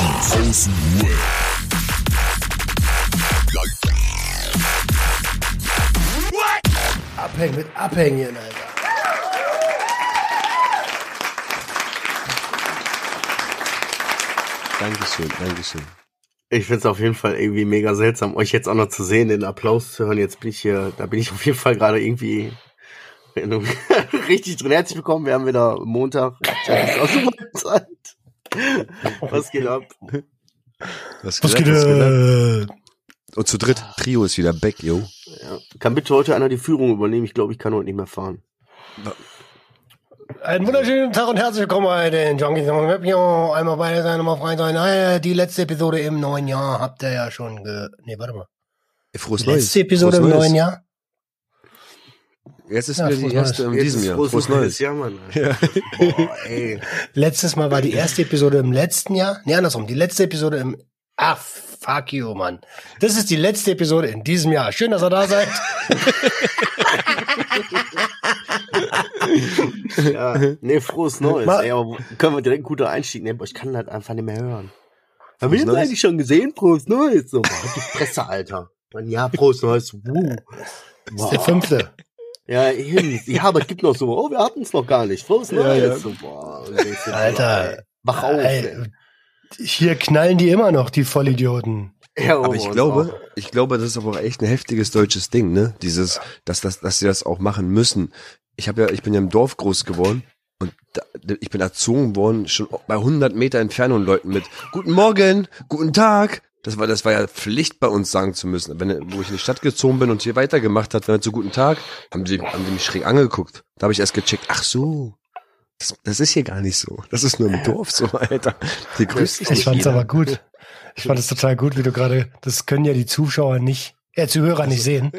Die. Abhängen mit Abhängen, Alter. Dankeschön, Dankeschön. Ich find's auf jeden Fall irgendwie mega seltsam, euch jetzt auch noch zu sehen, den Applaus zu hören. Jetzt bin ich hier, da bin ich auf jeden Fall gerade irgendwie richtig drin. Herzlich willkommen, wir haben wieder Montag. Was geht ab? Was, Was geht geht ab? Was geht ab? Und zu dritt, Trio ist wieder back, yo. Ja. Kann bitte heute einer die Führung übernehmen? Ich glaube, ich kann heute nicht mehr fahren. Einen wunderschönen Tag und herzlich willkommen bei den Junkies und Webio. Einmal beide sein, einmal frei sein. Ah, Die letzte Episode im neuen Jahr habt ihr ja schon ge... Nee, warte mal. Frohes Die Neues. letzte Episode Frohes im Neues. neuen Jahr? Jetzt ist Ja, wieder die erste Neues. in diesem Jahr. frohes Frohes neues Neues. Jahr, Mann. Ja. Boah, ey. Letztes Mal war die erste Episode im letzten Jahr. Nee, andersrum. Die letzte Episode im... Ach, fuck you, Mann. Das ist die letzte Episode in diesem Jahr. Schön, dass ihr da seid. Ja, nee, frohes Neues. Ma- Ey, aber können wir direkt einen guten Einstieg nehmen? Boah, ich kann das einfach nicht mehr hören. Haben wir Neues? eigentlich schon gesehen? Frohes Neues. So, boah, die Fresse, Alter. Mann, Ja, frohes Neues. Wuh. Das ist der fünfte. Ja, eben. Ja, aber es gibt noch so, oh, wir hatten es noch gar nicht. Frohes Ja, Neues. ja. So, boah, Alter. ey, Wach auf. Ey, hier knallen die immer noch, die Vollidioten. Ja, Aber ich glaube, auch. ich glaube, das ist aber auch echt ein heftiges deutsches Ding, ne? Dieses, dass, dass, dass sie das auch machen müssen. Ich habe ja, ich bin ja im Dorf groß geworden und da, ich bin erzogen worden, schon bei 100 Meter Entfernung Leuten mit Guten Morgen, guten Tag. Das war, das war ja Pflicht bei uns sagen zu müssen. Wenn, wo ich in die Stadt gezogen bin und hier weitergemacht hat, wenn zu guten Tag, haben die, haben die mich schräg angeguckt. Da habe ich erst gecheckt, ach so. Das, das ist hier gar nicht so. Das ist nur im Dorf so, Alter. Die grüßt sich Ich fand's jeder. aber gut. Ich fand es total gut, wie du gerade, das können ja die Zuschauer nicht, äh, Zuhörer nicht sehen.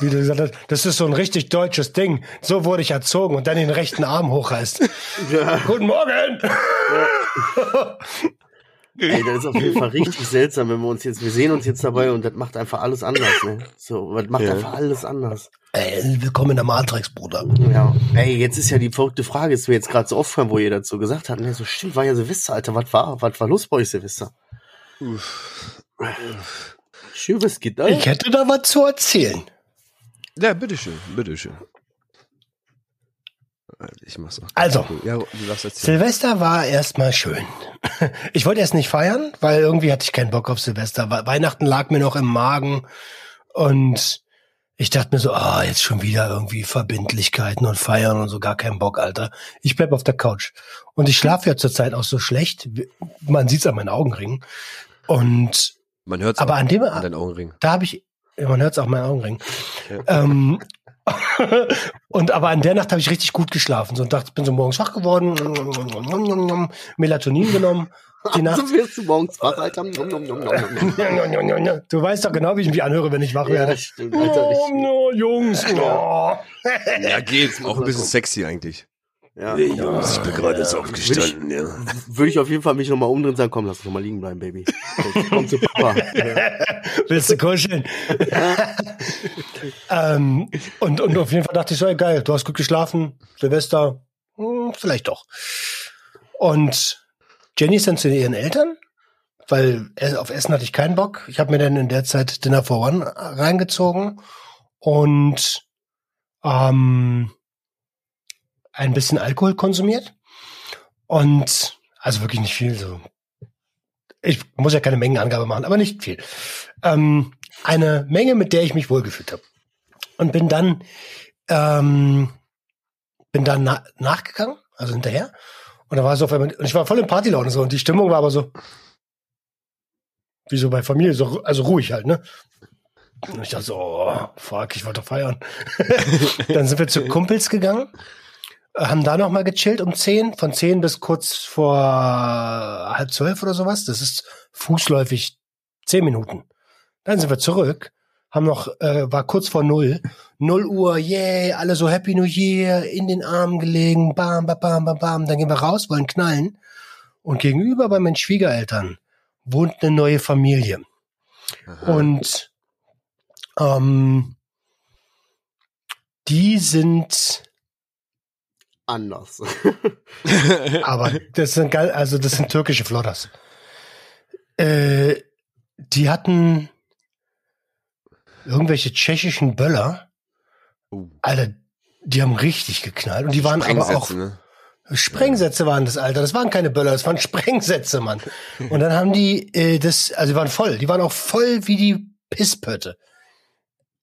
Wie du gesagt hast, das ist so ein richtig deutsches Ding. So wurde ich erzogen und dann den rechten Arm hochreißt. Ja. Guten Morgen! Ey, das ist auf jeden Fall richtig seltsam, wenn wir uns jetzt, wir sehen uns jetzt dabei und das macht einfach alles anders, ne? So, das macht Ja. einfach alles anders. Ey, willkommen in der Matrix, Bruder. Ja. Ey, jetzt ist ja die verrückte Frage, ist mir jetzt gerade so aufgefallen, wo ihr dazu gesagt habt, ne, so stimmt, war ja Silvester, Alter, was war, was war los bei euch Silvester? Schön, was geht da? Ich hätte da was zu erzählen. Ja, bitteschön, bitteschön. Ich mach's auch. Also. Ja. Silvester war erstmal schön. Ich wollte erst nicht feiern, weil irgendwie hatte ich keinen Bock auf Silvester. We- Weihnachten lag mir noch im Magen und ich dachte mir so, ah, jetzt schon wieder irgendwie Verbindlichkeiten und feiern und so, gar keinen Bock, Alter. Ich bleib auf der Couch. Und ich schlafe ja zurzeit auch so schlecht. Man sieht's an meinen Augenringen. Und Man hört's aber auch an dem, an deinen Augenring. da habe ich, man hört's auch an meinen Augenringen. Ja. Ähm, und aber an der Nacht habe ich richtig gut geschlafen. So und dachte, ich bin so morgens wach geworden, Melatonin genommen. Die Nacht. So wirst du morgens wach, Alter. Du weißt doch genau, wie ich mich anhöre, wenn ich wach Ja, werde. das stimmt, Alter. Oh, no, Jungs. Oh. Ja, geht. muss Auch ein bisschen sexy eigentlich. Ja. Jungs, ich bin gerade jetzt aufgestanden, ja. Würde ich auf jeden Fall mich nochmal umdrehen und sagen, komm, lass uns nochmal liegen bleiben, Baby. Komm, komm zu Papa. Ja. Willst du kuscheln? ähm, und, und auf jeden Fall dachte ich so, ey, geil, du hast gut geschlafen, Silvester, hm, vielleicht doch. Und Jenny ist dann zu ihren Eltern, weil auf Essen hatte ich keinen Bock. Ich habe mir dann in der Zeit Dinner for One reingezogen und ähm, ein bisschen Alkohol konsumiert. Und also wirklich nicht viel, so ich muss ja keine Mengenangabe machen, aber nicht viel. Ähm, eine Menge, mit der ich mich wohlgefühlt habe. Und bin dann, ähm, bin dann na nachgegangen, also hinterher. Und da war so auf einmal, und ich war voll in Partylaune so, und die Stimmung war aber so, wie so bei Familie, so, also ruhig halt, ne? Und ich dachte so, oh, fuck, ich wollte doch feiern. dann sind wir zu Kumpels gegangen, haben da noch mal gechillt um 10, von 10 bis kurz vor halb zwölf oder sowas. Das ist fußläufig 10 Minuten. Dann sind wir zurück, haben noch, äh, war kurz vor null, null Uhr, yeah, alle so Happy New Year, in den Armen gelegen, bam, bam, bam, bam, bam. Dann gehen wir raus, wollen knallen. Und gegenüber bei meinen Schwiegereltern wohnt eine neue Familie. Und ähm, die sind Anders. Aber das sind geil, also das sind türkische Flodders. Äh, die hatten irgendwelche tschechischen Böller. Oh. Alter, die haben richtig geknallt. Und die waren aber auch. Sprengsätze, ne? Sprengsätze waren das, Alter. Das waren keine Böller, das waren Sprengsätze, Mann. Und dann haben die äh, das, also die waren voll. Die waren auch voll wie die Pisspötte.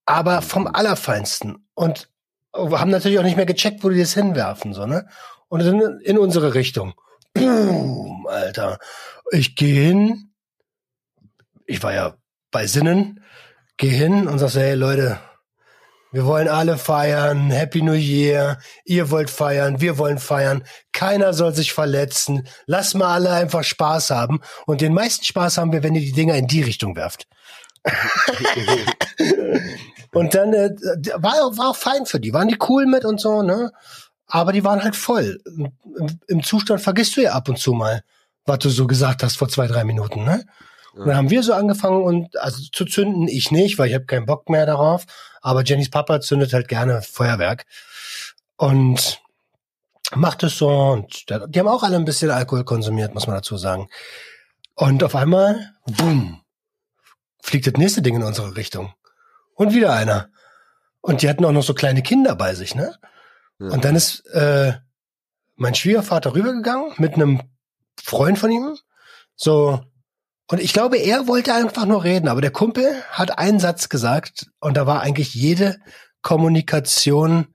Aber vom Allerfeinsten. Und haben natürlich auch nicht mehr gecheckt, wo die das hinwerfen, so, ne? Und dann in unsere Richtung. Boom, Alter. Ich gehe hin. Ich war ja bei Sinnen. Geh hin und sag so, hey Leute, wir wollen alle feiern. Happy New Year. Ihr wollt feiern. Wir wollen feiern. Keiner soll sich verletzen. Lass mal alle einfach Spaß haben. Und den meisten Spaß haben wir, wenn ihr die Dinger in die Richtung werft. und dann äh, war, war auch fein für die. Waren die cool mit und so, ne? Aber die waren halt voll. Im, Im Zustand vergisst du ja ab und zu mal, was du so gesagt hast vor zwei, drei Minuten, ne? Und dann haben wir so angefangen und also zu zünden, ich nicht, weil ich habe keinen Bock mehr darauf. Aber Jennys Papa zündet halt gerne Feuerwerk und macht es so. Und die haben auch alle ein bisschen Alkohol konsumiert, muss man dazu sagen. Und auf einmal, boom, fliegt das nächste Ding in unsere Richtung. Und wieder einer. Und die hatten auch noch so kleine Kinder bei sich, ne? Ja. Und dann ist äh, mein Schwiegervater rübergegangen mit einem Freund von ihm. So. Und ich glaube, er wollte einfach nur reden, aber der Kumpel hat einen Satz gesagt und da war eigentlich jede Kommunikation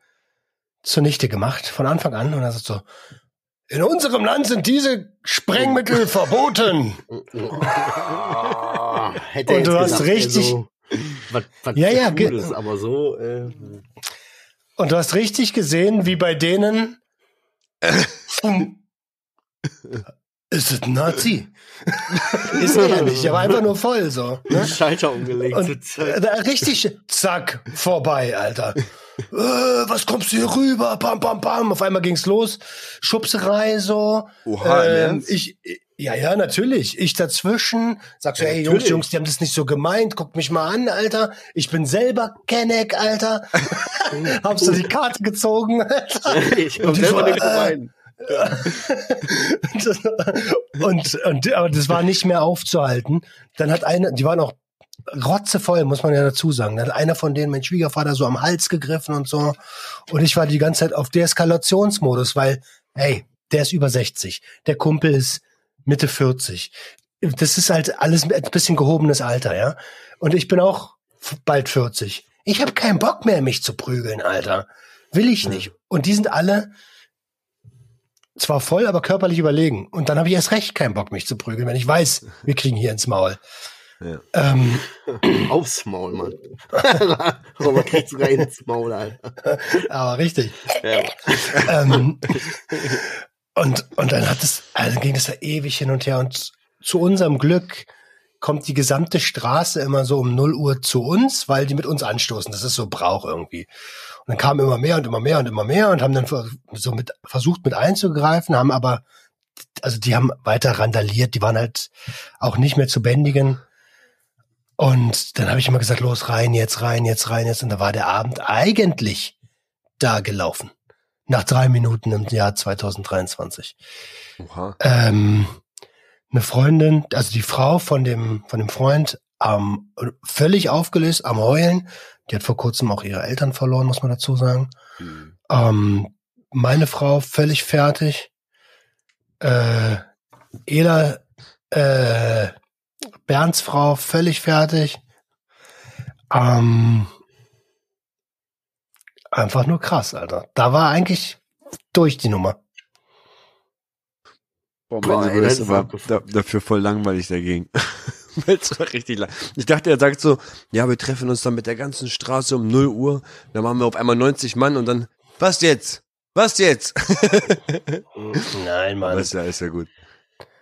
zunichte gemacht, von Anfang an. Und er sagt so, in unserem Land sind diese Sprengmittel verboten. Hätte Und du hast richtig- Also, was, was Ja, ja, Cooles, aber so. Äh, Und du hast richtig gesehen, wie bei denen um, ist es ein Nazi? ist er ja nicht, er war einfach nur voll so. Ne? Schalter umgelegt. Und äh, richtig, zack, vorbei, Alter. Äh, was kommst du hier rüber? Pam, pam, pam. Auf einmal ging's los. Schubserei so. Oha, Ernst? ich, ja, ja, natürlich. Ich dazwischen. Sagst du, Ja, hey, Jungs, natürlich. Jungs, die haben das nicht so gemeint. Guckt mich mal an, Alter. Ich bin selber Kenneck, Alter. Habst du die Karte gezogen, Alter? ich komm selber war- nicht rein. und, und, aber das war nicht mehr aufzuhalten. Dann hat eine, die waren auch rotzevoll, muss man ja dazu sagen. Dann hat einer von denen, mein Schwiegervater, so am Hals gegriffen und so. Und ich war die ganze Zeit auf Deeskalationsmodus, weil, hey, der ist über 60. Der Kumpel ist Mitte 40. Das ist halt alles ein bisschen gehobenes Alter, ja. Und ich bin auch bald 40. Ich habe keinen Bock mehr, mich zu prügeln, Alter. Will ich nicht. Und die sind alle zwar voll, aber körperlich überlegen. Und dann habe ich erst recht keinen Bock, mich zu prügeln, wenn ich weiß, wir kriegen hier ins Maul. Ja. Ähm, Aufs Maul, Mann. Robert kriegt sogar ins Maul, Alter. aber richtig. Ja. ähm, und, und dann hat es, also ging es da ewig hin und her. Und zu unserem Glück kommt die gesamte Straße immer so um 0 Uhr zu uns, weil die mit uns anstoßen. Das ist so Brauch irgendwie. Und dann kamen immer mehr und immer mehr und immer mehr und haben dann so mit, versucht mit einzugreifen, haben aber, also die haben weiter randaliert, die waren halt auch nicht mehr zu bändigen. Und dann habe ich immer gesagt, los, rein jetzt, rein jetzt, rein jetzt. Und da war der Abend eigentlich da gelaufen. Nach drei Minuten im Jahr 2023. Oha. Ähm, eine Freundin, also die Frau von dem, von dem Freund, ähm, völlig aufgelöst, am Heulen. Die hat vor kurzem auch ihre Eltern verloren, muss man dazu sagen. Hm. Ähm, meine Frau völlig fertig. Äh, Ela, äh, Bernds Frau völlig fertig. Ähm, einfach nur krass, Alter. Da war eigentlich durch die Nummer. Boah, Boah, mein ey, das abgefahren. da, dafür voll langweilig dagegen. Weil es war richtig lang. Ich dachte, er sagt so, ja, wir treffen uns dann mit der ganzen Straße um 0 Uhr. Dann machen wir auf einmal 90 Mann und dann, was jetzt? Was jetzt? Nein, Mann. ist ja, ist ja gut.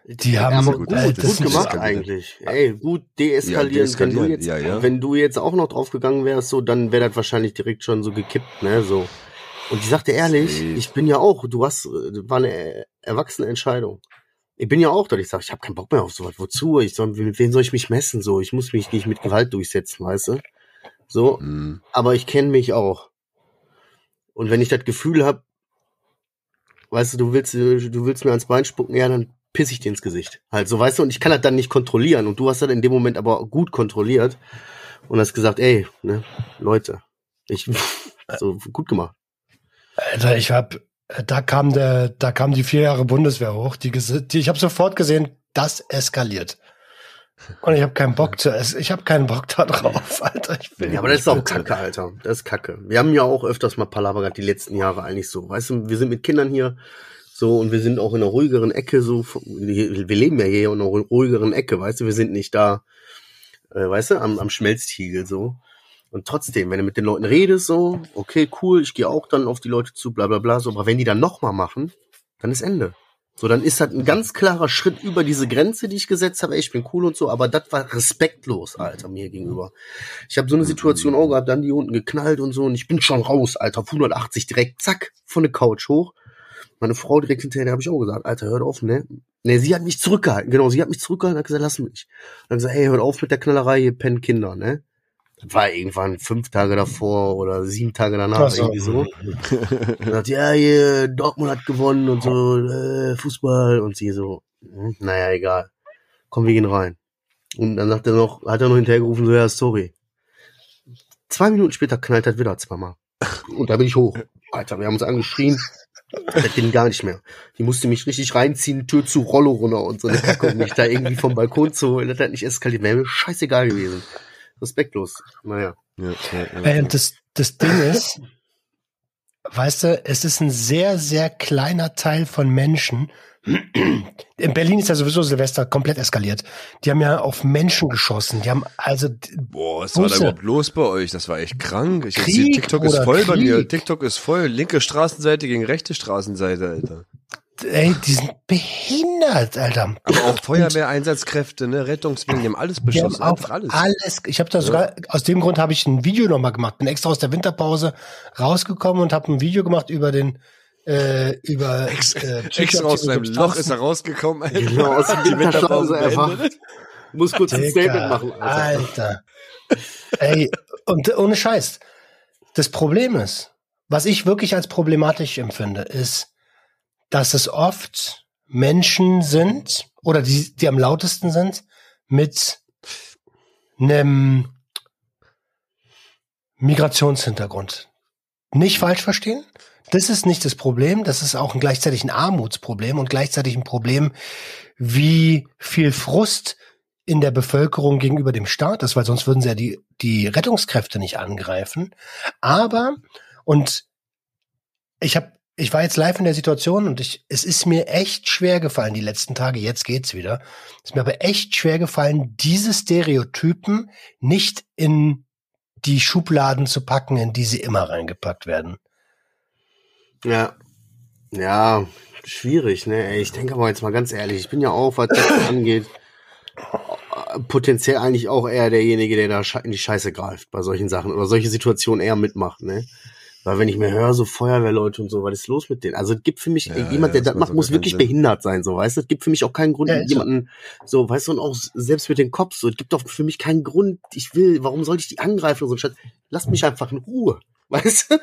Die haben aber so gut, gut, äh, gut, gemacht eigentlich. Ey, gut deeskalieren. Ja, deeskalieren, Wenn, du jetzt, ja, ja. wenn du jetzt auch noch drauf gegangen wärst, so, dann wäre das wahrscheinlich direkt schon so gekippt, ne, so. Und ich sagte ehrlich, Safe. ich bin ja auch, du hast, war eine erwachsene Entscheidung. Ich bin ja auch dort, ich sage, ich habe keinen Bock mehr auf sowas. Wozu? Ich soll, mit wem soll ich mich messen? So, ich muss mich nicht mit Gewalt durchsetzen, weißt du? So, Hm. aber ich kenne mich auch. Und wenn ich das Gefühl habe, weißt du, du willst, du willst mir ans Bein spucken, ja, dann piss ich dir ins Gesicht. Halt, so weißt du, und ich kann das dann nicht kontrollieren. Und du hast das in dem Moment aber gut kontrolliert und hast gesagt, ey, ne, Leute, ich, so gut gemacht. Alter, ich hab, da kam der, da kam die vier Jahre Bundeswehr hoch. Die, die ich habe sofort gesehen, das eskaliert. Und ich habe keinen Bock zu essen. Ich habe keinen Bock da drauf, Alter. Ich will ja, aber das ist auch Kacke, Alter. Das ist Kacke. Wir haben ja auch öfters mal Palaver gehabt, die letzten Jahre eigentlich so. Weißt du, wir sind mit Kindern hier so und wir sind auch in einer ruhigeren Ecke so. Wir leben ja hier in einer ruhigeren Ecke, weißt du. Wir sind nicht da, äh, weißt du, am, am Schmelztiegel so. Und trotzdem, wenn du mit den Leuten redest, so, okay, cool, ich gehe auch dann auf die Leute zu, bla bla bla, so, aber wenn die dann nochmal machen, dann ist Ende. So, dann ist das ein ganz klarer Schritt über diese Grenze, die ich gesetzt habe. Ey, ich bin cool und so, aber das war respektlos, Alter, mir gegenüber. Ich habe so eine Situation auch gehabt, dann die unten geknallt und so und ich bin schon raus, Alter, auf 180 direkt, zack, von der Couch hoch. Meine Frau direkt hinterher, habe ich auch gesagt, Alter, hört auf, ne? Ne, sie hat mich zurückgehalten, genau, sie hat mich zurückgehalten, hat gesagt, lass mich. Dann gesagt, hey, hört auf mit der Knallerei, hier pennen Kinder, ne? Das war irgendwann fünf Tage davor oder sieben Tage danach, so. irgendwie so. Und sagt, ja, hier, Dortmund hat gewonnen und so, äh, Fußball und sie so, hm, naja, egal. Komm, wir gehen rein. Und dann sagt er noch, hat er noch hinterhergerufen, so, ja, sorry. Zwei Minuten später knallt das wieder zweimal. Und da bin ich hoch. Alter, wir haben uns angeschrien. Das ging gar nicht mehr. Die musste mich richtig reinziehen, Tür zu, Rollo runter und so eine Kacke, um mich da irgendwie vom Balkon zu holen. Das hat nicht eskaliert. Wäre mir scheißegal gewesen respektlos. Naja. Ja, ja, ja. Und das, das Ding ist, weißt du, es ist ein sehr, sehr kleiner Teil von Menschen. In Berlin ist ja sowieso Silvester komplett eskaliert. Die haben ja auf Menschen geschossen. Die haben also. Boah, was war da überhaupt los bei euch? Das war echt krank. Ich Krieg TikTok ist voll Krieg. bei mir. TikTok ist voll. Linke Straßenseite gegen rechte Straßenseite, Alter ey, die sind behindert, Alter. Aber auch Feuerwehreinsatzkräfte, ne, Rettungswillen, die haben alles beschossen, haben einfach alles. Alles. Ich habe da sogar aus dem Grund habe ich ein Video nochmal gemacht, bin extra aus der Winterpause rausgekommen und habe ein Video gemacht über den äh, über Ex, äh, extra aus seinem Loch ist er rausgekommen, Alter. Genau, aus der Winterpause erwacht. Muss kurz ein Statement machen, Alter. Alter. ey, und ohne Scheiß. Das Problem ist, was ich wirklich als problematisch empfinde, ist dass es oft Menschen sind oder die, die am lautesten sind mit einem Migrationshintergrund. Nicht falsch verstehen. Das ist nicht das Problem. Das ist auch gleichzeitig ein Armutsproblem und gleichzeitig ein Problem, wie viel Frust in der Bevölkerung gegenüber dem Staat ist, weil sonst würden sie ja die, die Rettungskräfte nicht angreifen. Aber, und ich habe ich war jetzt live in der Situation und ich, es ist mir echt schwer gefallen, die letzten Tage, jetzt geht's wieder. Es ist mir aber echt schwer gefallen, diese Stereotypen nicht in die Schubladen zu packen, in die sie immer reingepackt werden. Ja. Ja, schwierig, ne? Ich denke aber jetzt mal ganz ehrlich, ich bin ja auch, was das angeht, potenziell eigentlich auch eher derjenige, der da in die Scheiße greift bei solchen Sachen oder solche Situationen eher mitmacht, ne? Weil wenn ich mir höre, so Feuerwehrleute und so, was ist los mit denen? Also es gibt für mich, ja, jemand, der das, macht, muss wirklich Sinn. behindert sein, so, weißt du? Es gibt für mich auch keinen Grund, ja, jemanden, so, weißt du, und auch selbst mit dem Kopf, so, es gibt doch für mich keinen Grund, ich will, warum sollte ich die angreifen und so, statt, lass mich einfach in Ruhe. Weißt du?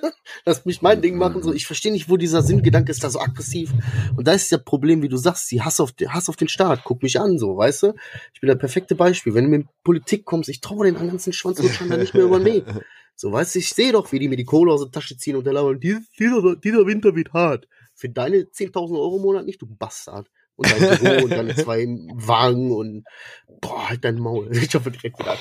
Lass mich mein Ding machen. So, ich verstehe nicht, wo dieser Sinngedanke ist da so aggressiv. Und da ist ja Problem, wie du sagst, sie Hass auf, Hass auf den Staat. Guck mich an, so, weißt du? Ich bin das perfekte Beispiel. Wenn du mit Politik kommst, ich traue den ganzen Schwanz und schon da nicht mehr über den Weg. So, weißt du, ich sehe doch, wie die mir die Kohle aus der Tasche ziehen und der labern, dieser, dieser Winter wird hart. Für deine 10.000 Euro im Monat nicht, du Bastard. Und dein Büro und deine zwei Wagen und boah, halt dein Maul. Ich hoffe direkt wieder.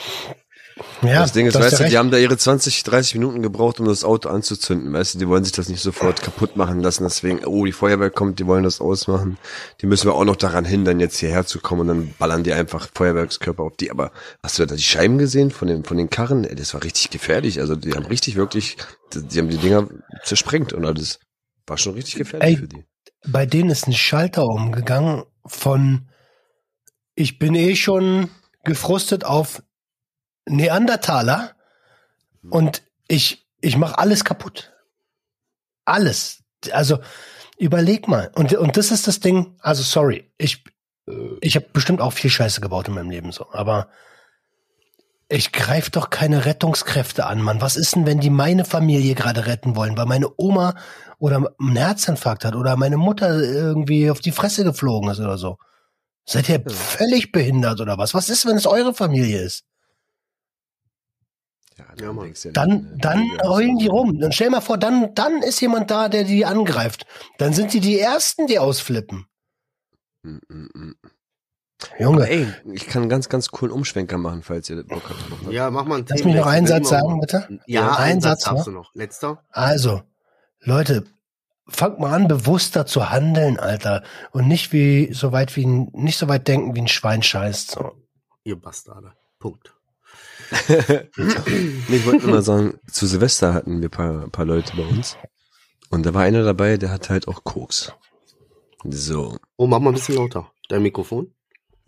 Ja, das Ding ist, weißt du, die haben da ihre 20, 30 Minuten gebraucht, um das Auto anzuzünden. Weißt du, die wollen sich das nicht sofort kaputt machen lassen. Deswegen, oh, die Feuerwehr kommt, die wollen das ausmachen. Die müssen wir auch noch daran hindern, jetzt hierher zu kommen. Und dann ballern die einfach Feuerwerkskörper auf die. Aber hast du da die Scheiben gesehen von den, von den Karren? Das war richtig gefährlich. Also die haben richtig wirklich, die haben die Dinger zersprengt und alles. War schon richtig gefährlich Ey, für die. Bei denen ist ein Schalter umgegangen von, ich bin eh schon gefrustet auf Neandertaler und ich, ich mache alles kaputt. Alles. Also überleg mal. Und, und das ist das Ding, also sorry, ich, ich habe bestimmt auch viel Scheiße gebaut in meinem Leben so, aber ich greife doch keine Rettungskräfte an, Mann. Was ist denn, wenn die meine Familie gerade retten wollen, weil meine Oma oder einen Herzinfarkt hat oder meine Mutter irgendwie auf die Fresse geflogen ist oder so? Seid ihr völlig behindert oder was? Was ist, wenn es eure Familie ist? Ja, Ja, denkst du ja Dann, ne? dann Ja, heulen die rum. Dann stell mal vor, dann, dann ist jemand da, der die angreift. Dann sind die die Ersten, die ausflippen. Mm, mm, mm. Junge, Ey, ich kann einen ganz, ganz coolen Umschwenker machen, falls ihr Bock habt. ne? Ja, mach mal einen lass mich noch einen Satz sagen, bitte. Ja, Ein einen Satz Satz darfst du noch. Letzter. Also, Leute, fangt mal an, bewusster zu handeln, Alter. Und nicht wie, so weit wie ein, nicht so weit denken, wie ein Schwein scheißt. So. Ihr Bastarde. Punkt. Ich wollte nur mal sagen, zu Silvester hatten wir ein paar, paar Leute bei uns. Und da war einer dabei, der hat halt auch Koks. So. Oh, mach mal ein bisschen lauter. Dein Mikrofon?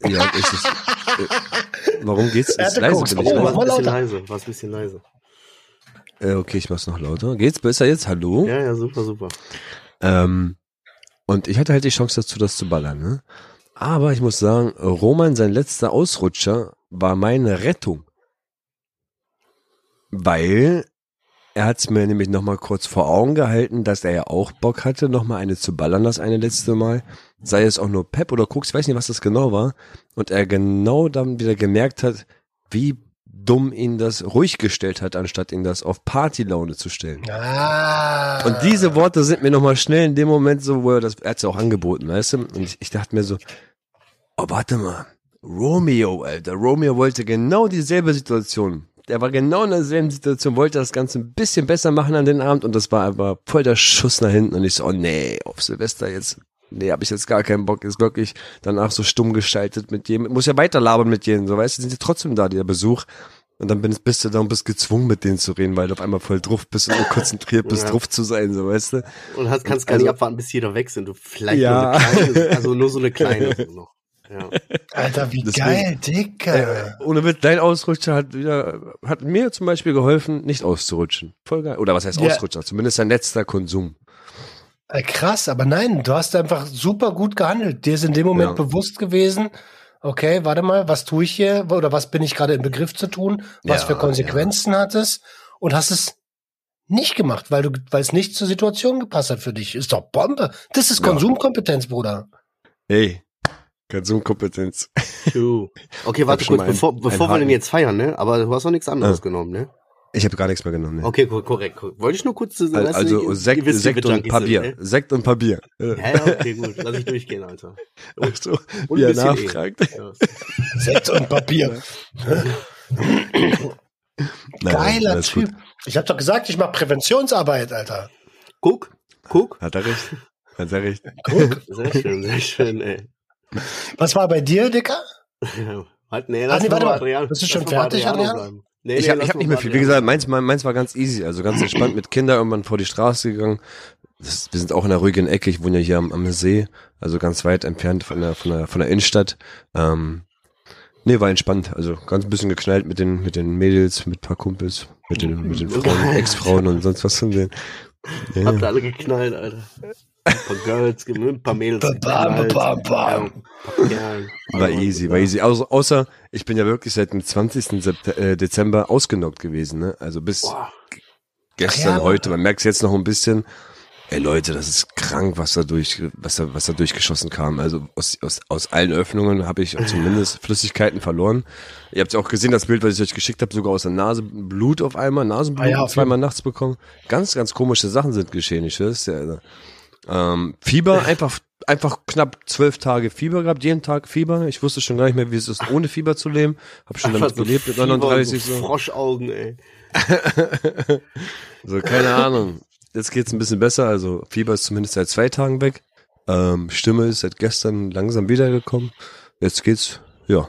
Ja, ist es, äh, warum geht's? Er Ist hatte leise Koks. bin ich, Oh, mach war ein bisschen leise. War ein bisschen leise. Äh, okay, ich mach's noch lauter. Geht's besser jetzt? Hallo? Ja, ja, super, super. Ähm, und ich hatte halt die Chance dazu, das zu ballern, ne? Aber ich muss sagen, Roman, sein letzter Ausrutscher, war meine Rettung. Weil er hat's mir nämlich nochmal kurz vor Augen gehalten, dass er ja auch Bock hatte, nochmal eine zu ballern, das eine letzte Mal. Sei es auch nur Pep oder Koks, ich weiß nicht, was das genau war. Und er genau dann wieder gemerkt hat, wie dumm ihn das ruhig gestellt hat, anstatt ihn das auf Partylaune zu stellen. Ah. Und diese Worte sind mir nochmal schnell in dem Moment so, wo er das, er hat's ja auch angeboten, weißt du? Und ich, ich dachte mir so, oh, warte mal, Romeo, Alter, Romeo wollte genau dieselbe Situation. Der war genau in derselben Situation, wollte das Ganze ein bisschen besser machen an den Abend und das war aber voll der Schuss nach hinten und ich so, oh nee, auf Silvester jetzt, nee, hab ich jetzt gar keinen Bock, ist wirklich danach so stumm geschaltet mit jedem, muss ja weiter labern mit jedem, so weißt du, sind die trotzdem da, der Besuch. Und dann bin- bist du da und bist gezwungen, mit denen zu reden, weil du auf einmal voll drauf bist und konzentriert bist, Ja. drauf zu sein, so weißt du. Und hast, kannst gar Also- nicht abwarten, bis jeder weg sind. Du vielleicht Ja. nur eine kleine, also nur so eine kleine noch. Ja. Alter, wie Deswegen- geil, Dicker. Äh, ohne Witz, dein Ausrutscher hat wieder, hat mir zum Beispiel geholfen, nicht auszurutschen. Voll geil. Oder was heißt Ja. Ausrutscher? Zumindest dein letzter Konsum. Äh, krass, aber nein, du hast einfach super gut gehandelt. Dir ist in dem Moment Ja. bewusst gewesen, okay, warte mal, was tue ich hier oder was bin ich gerade im Begriff zu tun, was Ja, für Konsequenzen hat es und hast es nicht gemacht, weil du, weil es nicht zur Situation gepasst hat für dich. Ist doch Bombe. Das ist Ja. Konsumkompetenz, Bruder. Hey, Konsumkompetenz. Okay, warte kurz, bevor, bevor wir Haken. den jetzt feiern, ne? Aber du hast noch nichts anderes Ah. genommen, ne? Ich habe gar nichts mehr genommen. Ne? Okay, ko- korrekt. korrekt. Wollte ich nur kurz zu Al- Also Sekt, Sekt und paar Bier. Sekt und. Äh, Ja, ja, okay, gut. Lass ich durchgehen, Alter. Ach so, Und wie er nachfragt. Ja. Sekt und Papier. Nein, Geiler alles gut. Typ. Ich hab doch gesagt, ich mache Präventionsarbeit, Alter. Guck, guck. Hat er recht. Hat er recht. Guck. Sehr schön, sehr schön, ey. Was war bei dir, Dicker? Halt, nee, Ach lass nee, mal warte mal. Adrian. Bist du schon fertig, Adrian? Nee, Ich nee, habe hab nicht mehr viel. Wie gesagt, meins, meins war ganz easy. Also ganz entspannt mit Kindern irgendwann vor die Straße gegangen. Das, wir sind auch in einer ruhigen Ecke. Ich wohne ja hier am, am See, also ganz weit entfernt von der, von der, von der Innenstadt. Ähm, nee, war entspannt. Also ganz ein bisschen geknallt mit den, mit den Mädels, mit ein paar Kumpels, mit den, mit den Frauen, Ex-Frauen und sonst was von denen. Ja. Habt ihr alle geknallt, Alter. Ein paar Girls, ein paar Mädels. Bam, bam, bam. Ja. War easy, war easy. Außer, außer ich bin ja wirklich seit dem 20. Sept äh, Dezember ausgenockt gewesen. Ne? Also bis Boah. gestern, Ja. heute, man merkt es jetzt noch ein bisschen. Ey Leute, das ist krank, was da durch, was da, was da durchgeschossen kam. Also aus, aus, aus allen Öffnungen habe ich zumindest Flüssigkeiten verloren. Ihr habt ja auch gesehen, das Bild, was ich euch geschickt habe, sogar aus der Nase Blut auf einmal, Nasenblut Ah ja, auf zweimal nachts bekommen. Ganz, ganz komische Sachen sind geschehen, ich dir, Alter. Ähm, Fieber, einfach, einfach knapp zwölf Tage Fieber gehabt, jeden Tag Fieber. Ich wusste schon gar nicht mehr, wie es ist, ohne Fieber zu leben. Hab schon damit so gelebt mit Fieber und 39 so. Froschaugen, ey. So, keine Ahnung. Jetzt geht's ein bisschen besser. Also Fieber ist zumindest seit zwei Tagen weg. Ähm, Stimme ist seit gestern langsam wiedergekommen. Jetzt geht's, ja.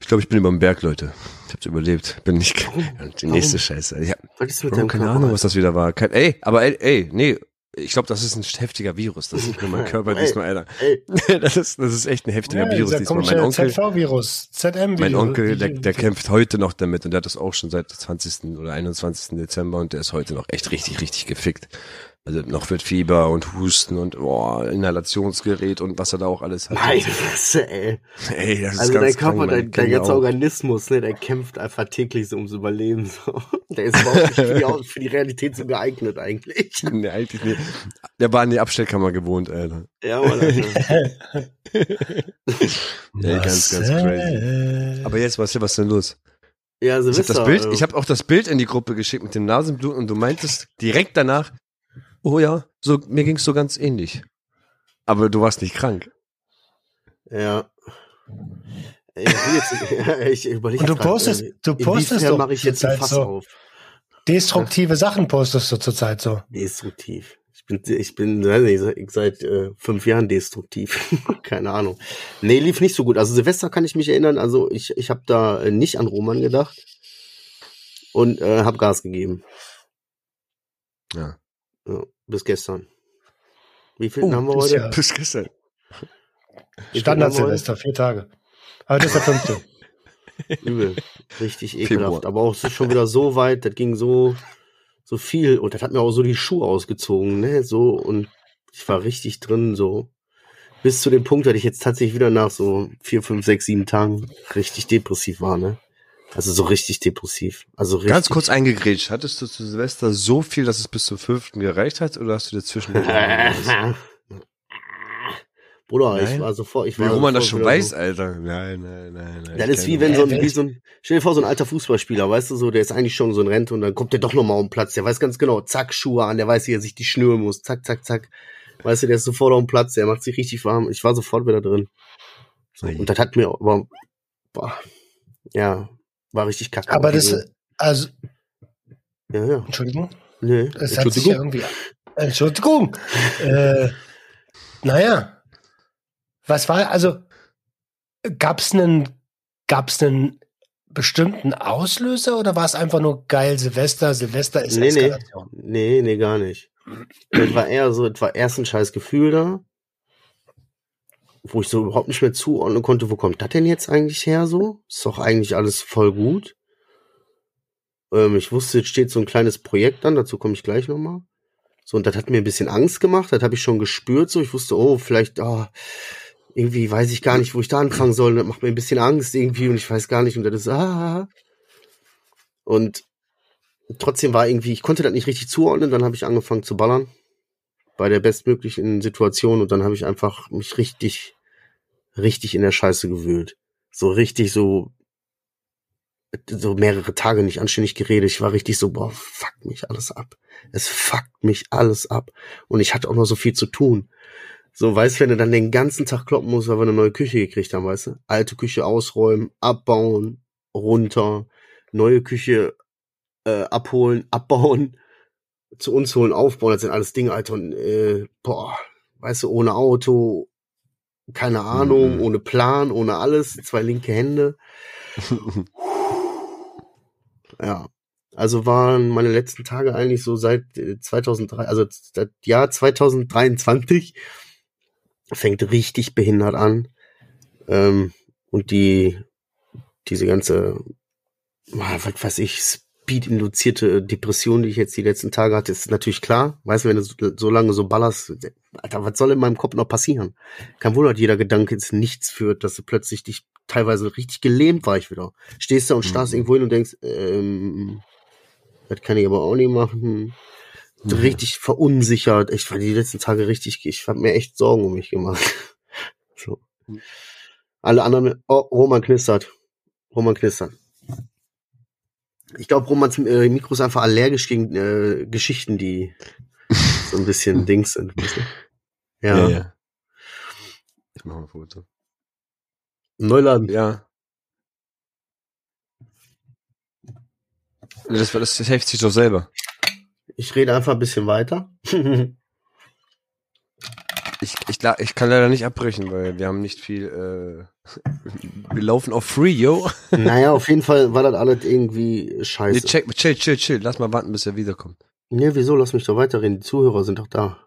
Ich glaube, ich bin über dem Berg, Leute. Ich hab's überlebt. Bin nicht die nächste Scheiße. Ich hab Was ist mit Bro, deinem keine Ahnung, was das wieder war. Kein, ey, aber ey, ey, nee. Ich glaube, das ist ein heftiger Virus. Das ist nur mein Körper Ey, diesmal, Alter. Ey, Das ist, das ist echt ein heftiger Virus dieser diesmal. Mein Onkel, ZV-Virus, ZM-Virus. mein Onkel, der, der kämpft heute noch damit und der hat das auch schon seit 20. oder 21. Dezember und der ist heute noch echt richtig, richtig gefickt. Also noch mit Fieber und Husten und boah, Inhalationsgerät und was er da auch alles hat. Nein, das, ey. Ey, das ist Also ganz dein Körper, dein, dein ganzer auch. Organismus, ne, der kämpft einfach täglich so ums Überleben. So. Der ist überhaupt nicht für die, für die Realität so geeignet eigentlich. Nee, eigentlich nicht. Der war in die Abstellkammer gewohnt, Alter. Ja, Mann, Alter. Ey, ganz, ganz crazy. Aber jetzt, was, was ist denn los? Ja, Ich habe Silvester. das Bild, äh, ich habe auch das Bild in die Gruppe geschickt mit dem Nasenbluten und du meintest direkt danach, oh ja, so mir ging's so ganz ähnlich. Aber du warst nicht krank. Ja. Ich, ich überlege Und du jetzt grad, postest- äh, du postest doch mache ich jetzt ein zurzeit Fass so. auf. Destruktive Sachen postest du zurzeit so. Destruktiv. Ich bin, ich bin nicht, seit- seit äh, fünf Jahren destruktiv. Keine Ahnung. Nee, lief nicht so gut. Also Silvester kann ich mich erinnern. Also ich, ich habe da äh, nicht an Roman gedacht und äh, habe Gas gegeben. Ja. Ja, bis gestern. Wie viel Oh, haben wir heute? ja- Bis gestern. Wie viel Standard haben wir heute? Silvester, vier Tage. Aber das ist der fünfte. Übel. Richtig Februar. ekelhaft. Aber auch schon wieder so weit, das ging so, so viel. Und das hat mir auch so die Schuhe ausgezogen, ne? So, und ich war richtig drin, so. Bis zu dem Punkt, dass ich jetzt tatsächlich wieder nach so vier, fünf, sechs, sieben Tagen richtig depressiv war, ne? Also so richtig depressiv. Also richtig. Ganz kurz eingegrätscht. Hattest du zu Silvester so viel, dass es bis zum fünften gereicht hat oder hast du dazwischen? Bruder, ich Nein? war sofort, ich Wie war Roman das schon weiß, so. Alter. Nein, nein, nein, nein. Das ich ist wie wenn so ein, wie so ein, stell dir vor, so ein alter Fußballspieler, weißt du so, der ist eigentlich schon so in Rente und dann kommt der doch nochmal auf den Platz, der weiß ganz genau, zack, Schuhe an, der weiß, wie er sich die schnüren muss, zack, zack, zack. Weißt du, der ist sofort auf dem Platz, der macht sich richtig warm. Ich war sofort wieder drin. So, und das hat mir, aber, boah, ja, war richtig kacke. Aber das, also, ja, ja, Entschuldigung, nee, es hat sich ja irgendwie, Entschuldigung, äh, naja, was war, also, gab's einen, gab's einen bestimmten Auslöser oder war es einfach nur geil Silvester, Silvester ist Nee. Eskalation? Nee, nee, gar nicht. Es war eher so, es war erst ein scheiß Gefühl da, wo ich so überhaupt nicht mehr zuordnen konnte, wo kommt das denn jetzt eigentlich her so? Ist doch eigentlich alles voll gut. Ähm, ich wusste, jetzt steht so ein kleines Projekt an, dazu komme ich gleich nochmal. So, und das hat mir ein bisschen Angst gemacht, das habe ich schon gespürt, so, ich wusste, oh, vielleicht, ah, irgendwie weiß ich gar nicht, wo ich da anfangen soll, das macht mir ein bisschen Angst irgendwie und ich weiß gar nicht, und das ist, ah, und trotzdem war irgendwie, ich konnte das nicht richtig zuordnen, dann habe ich angefangen zu ballern bei der bestmöglichen Situation und dann habe ich einfach mich richtig, richtig in der Scheiße gewühlt. So richtig so, so mehrere Tage nicht anständig geredet. Ich war richtig so, boah, fuck mich alles ab. Es fuckt mich alles ab. Und ich hatte auch noch so viel zu tun. So, weißt, wenn du dann den ganzen Tag kloppen musst, weil wir eine neue Küche gekriegt haben, weißt du? Alte Küche ausräumen, abbauen, runter, neue Küche äh, abholen, abbauen, zu uns holen, aufbauen. Das sind alles Dinge, Alter. Und, äh, boah, weißt du, ohne Auto, keine Ahnung, Mhm. ohne Plan, ohne alles, zwei linke Hände. Ja. Also waren meine letzten Tage eigentlich so seit äh, 2003, also das Jahr 2023 fängt richtig behindert an. Ähm, und die, diese ganze, ah, was weiß ich, Speed-induzierte Depression, die ich jetzt die letzten Tage hatte, ist natürlich klar. Weißt du, wenn du so, lange so ballerst, Alter, was soll in meinem Kopf noch passieren? Kein Wunder, dass jeder Gedanke ins Nichts führt, dass du plötzlich dich teilweise richtig gelähmt war ich wieder. Stehst da und starrst Mhm. irgendwo hin und denkst, ähm, das kann ich aber auch nicht machen. Mhm. Richtig verunsichert. Ich war die letzten Tage richtig, ich habe mir echt Sorgen um mich gemacht. So. Mhm. Alle anderen, oh, Roman knistert. Roman knistert. Ich glaube, Romans äh, Mikro ist einfach allergisch gegen äh, Geschichten, die so ein bisschen Dings sind. weißt du? Ja. Ja, ja. Ich mach mal ein Foto. Neuland. Ja. Das, das, das hilft sich doch selber. Ich rede einfach ein bisschen weiter. Ich, ich, ich kann leider nicht abbrechen, weil wir haben nicht viel. Äh, wir laufen auf Free, yo. naja, auf jeden Fall war das alles irgendwie Nee, scheiße. check, chill, chill, chill. Lass mal warten, bis er wiederkommt. Nee, wieso? Lass mich doch weiterreden. Die Zuhörer sind doch da.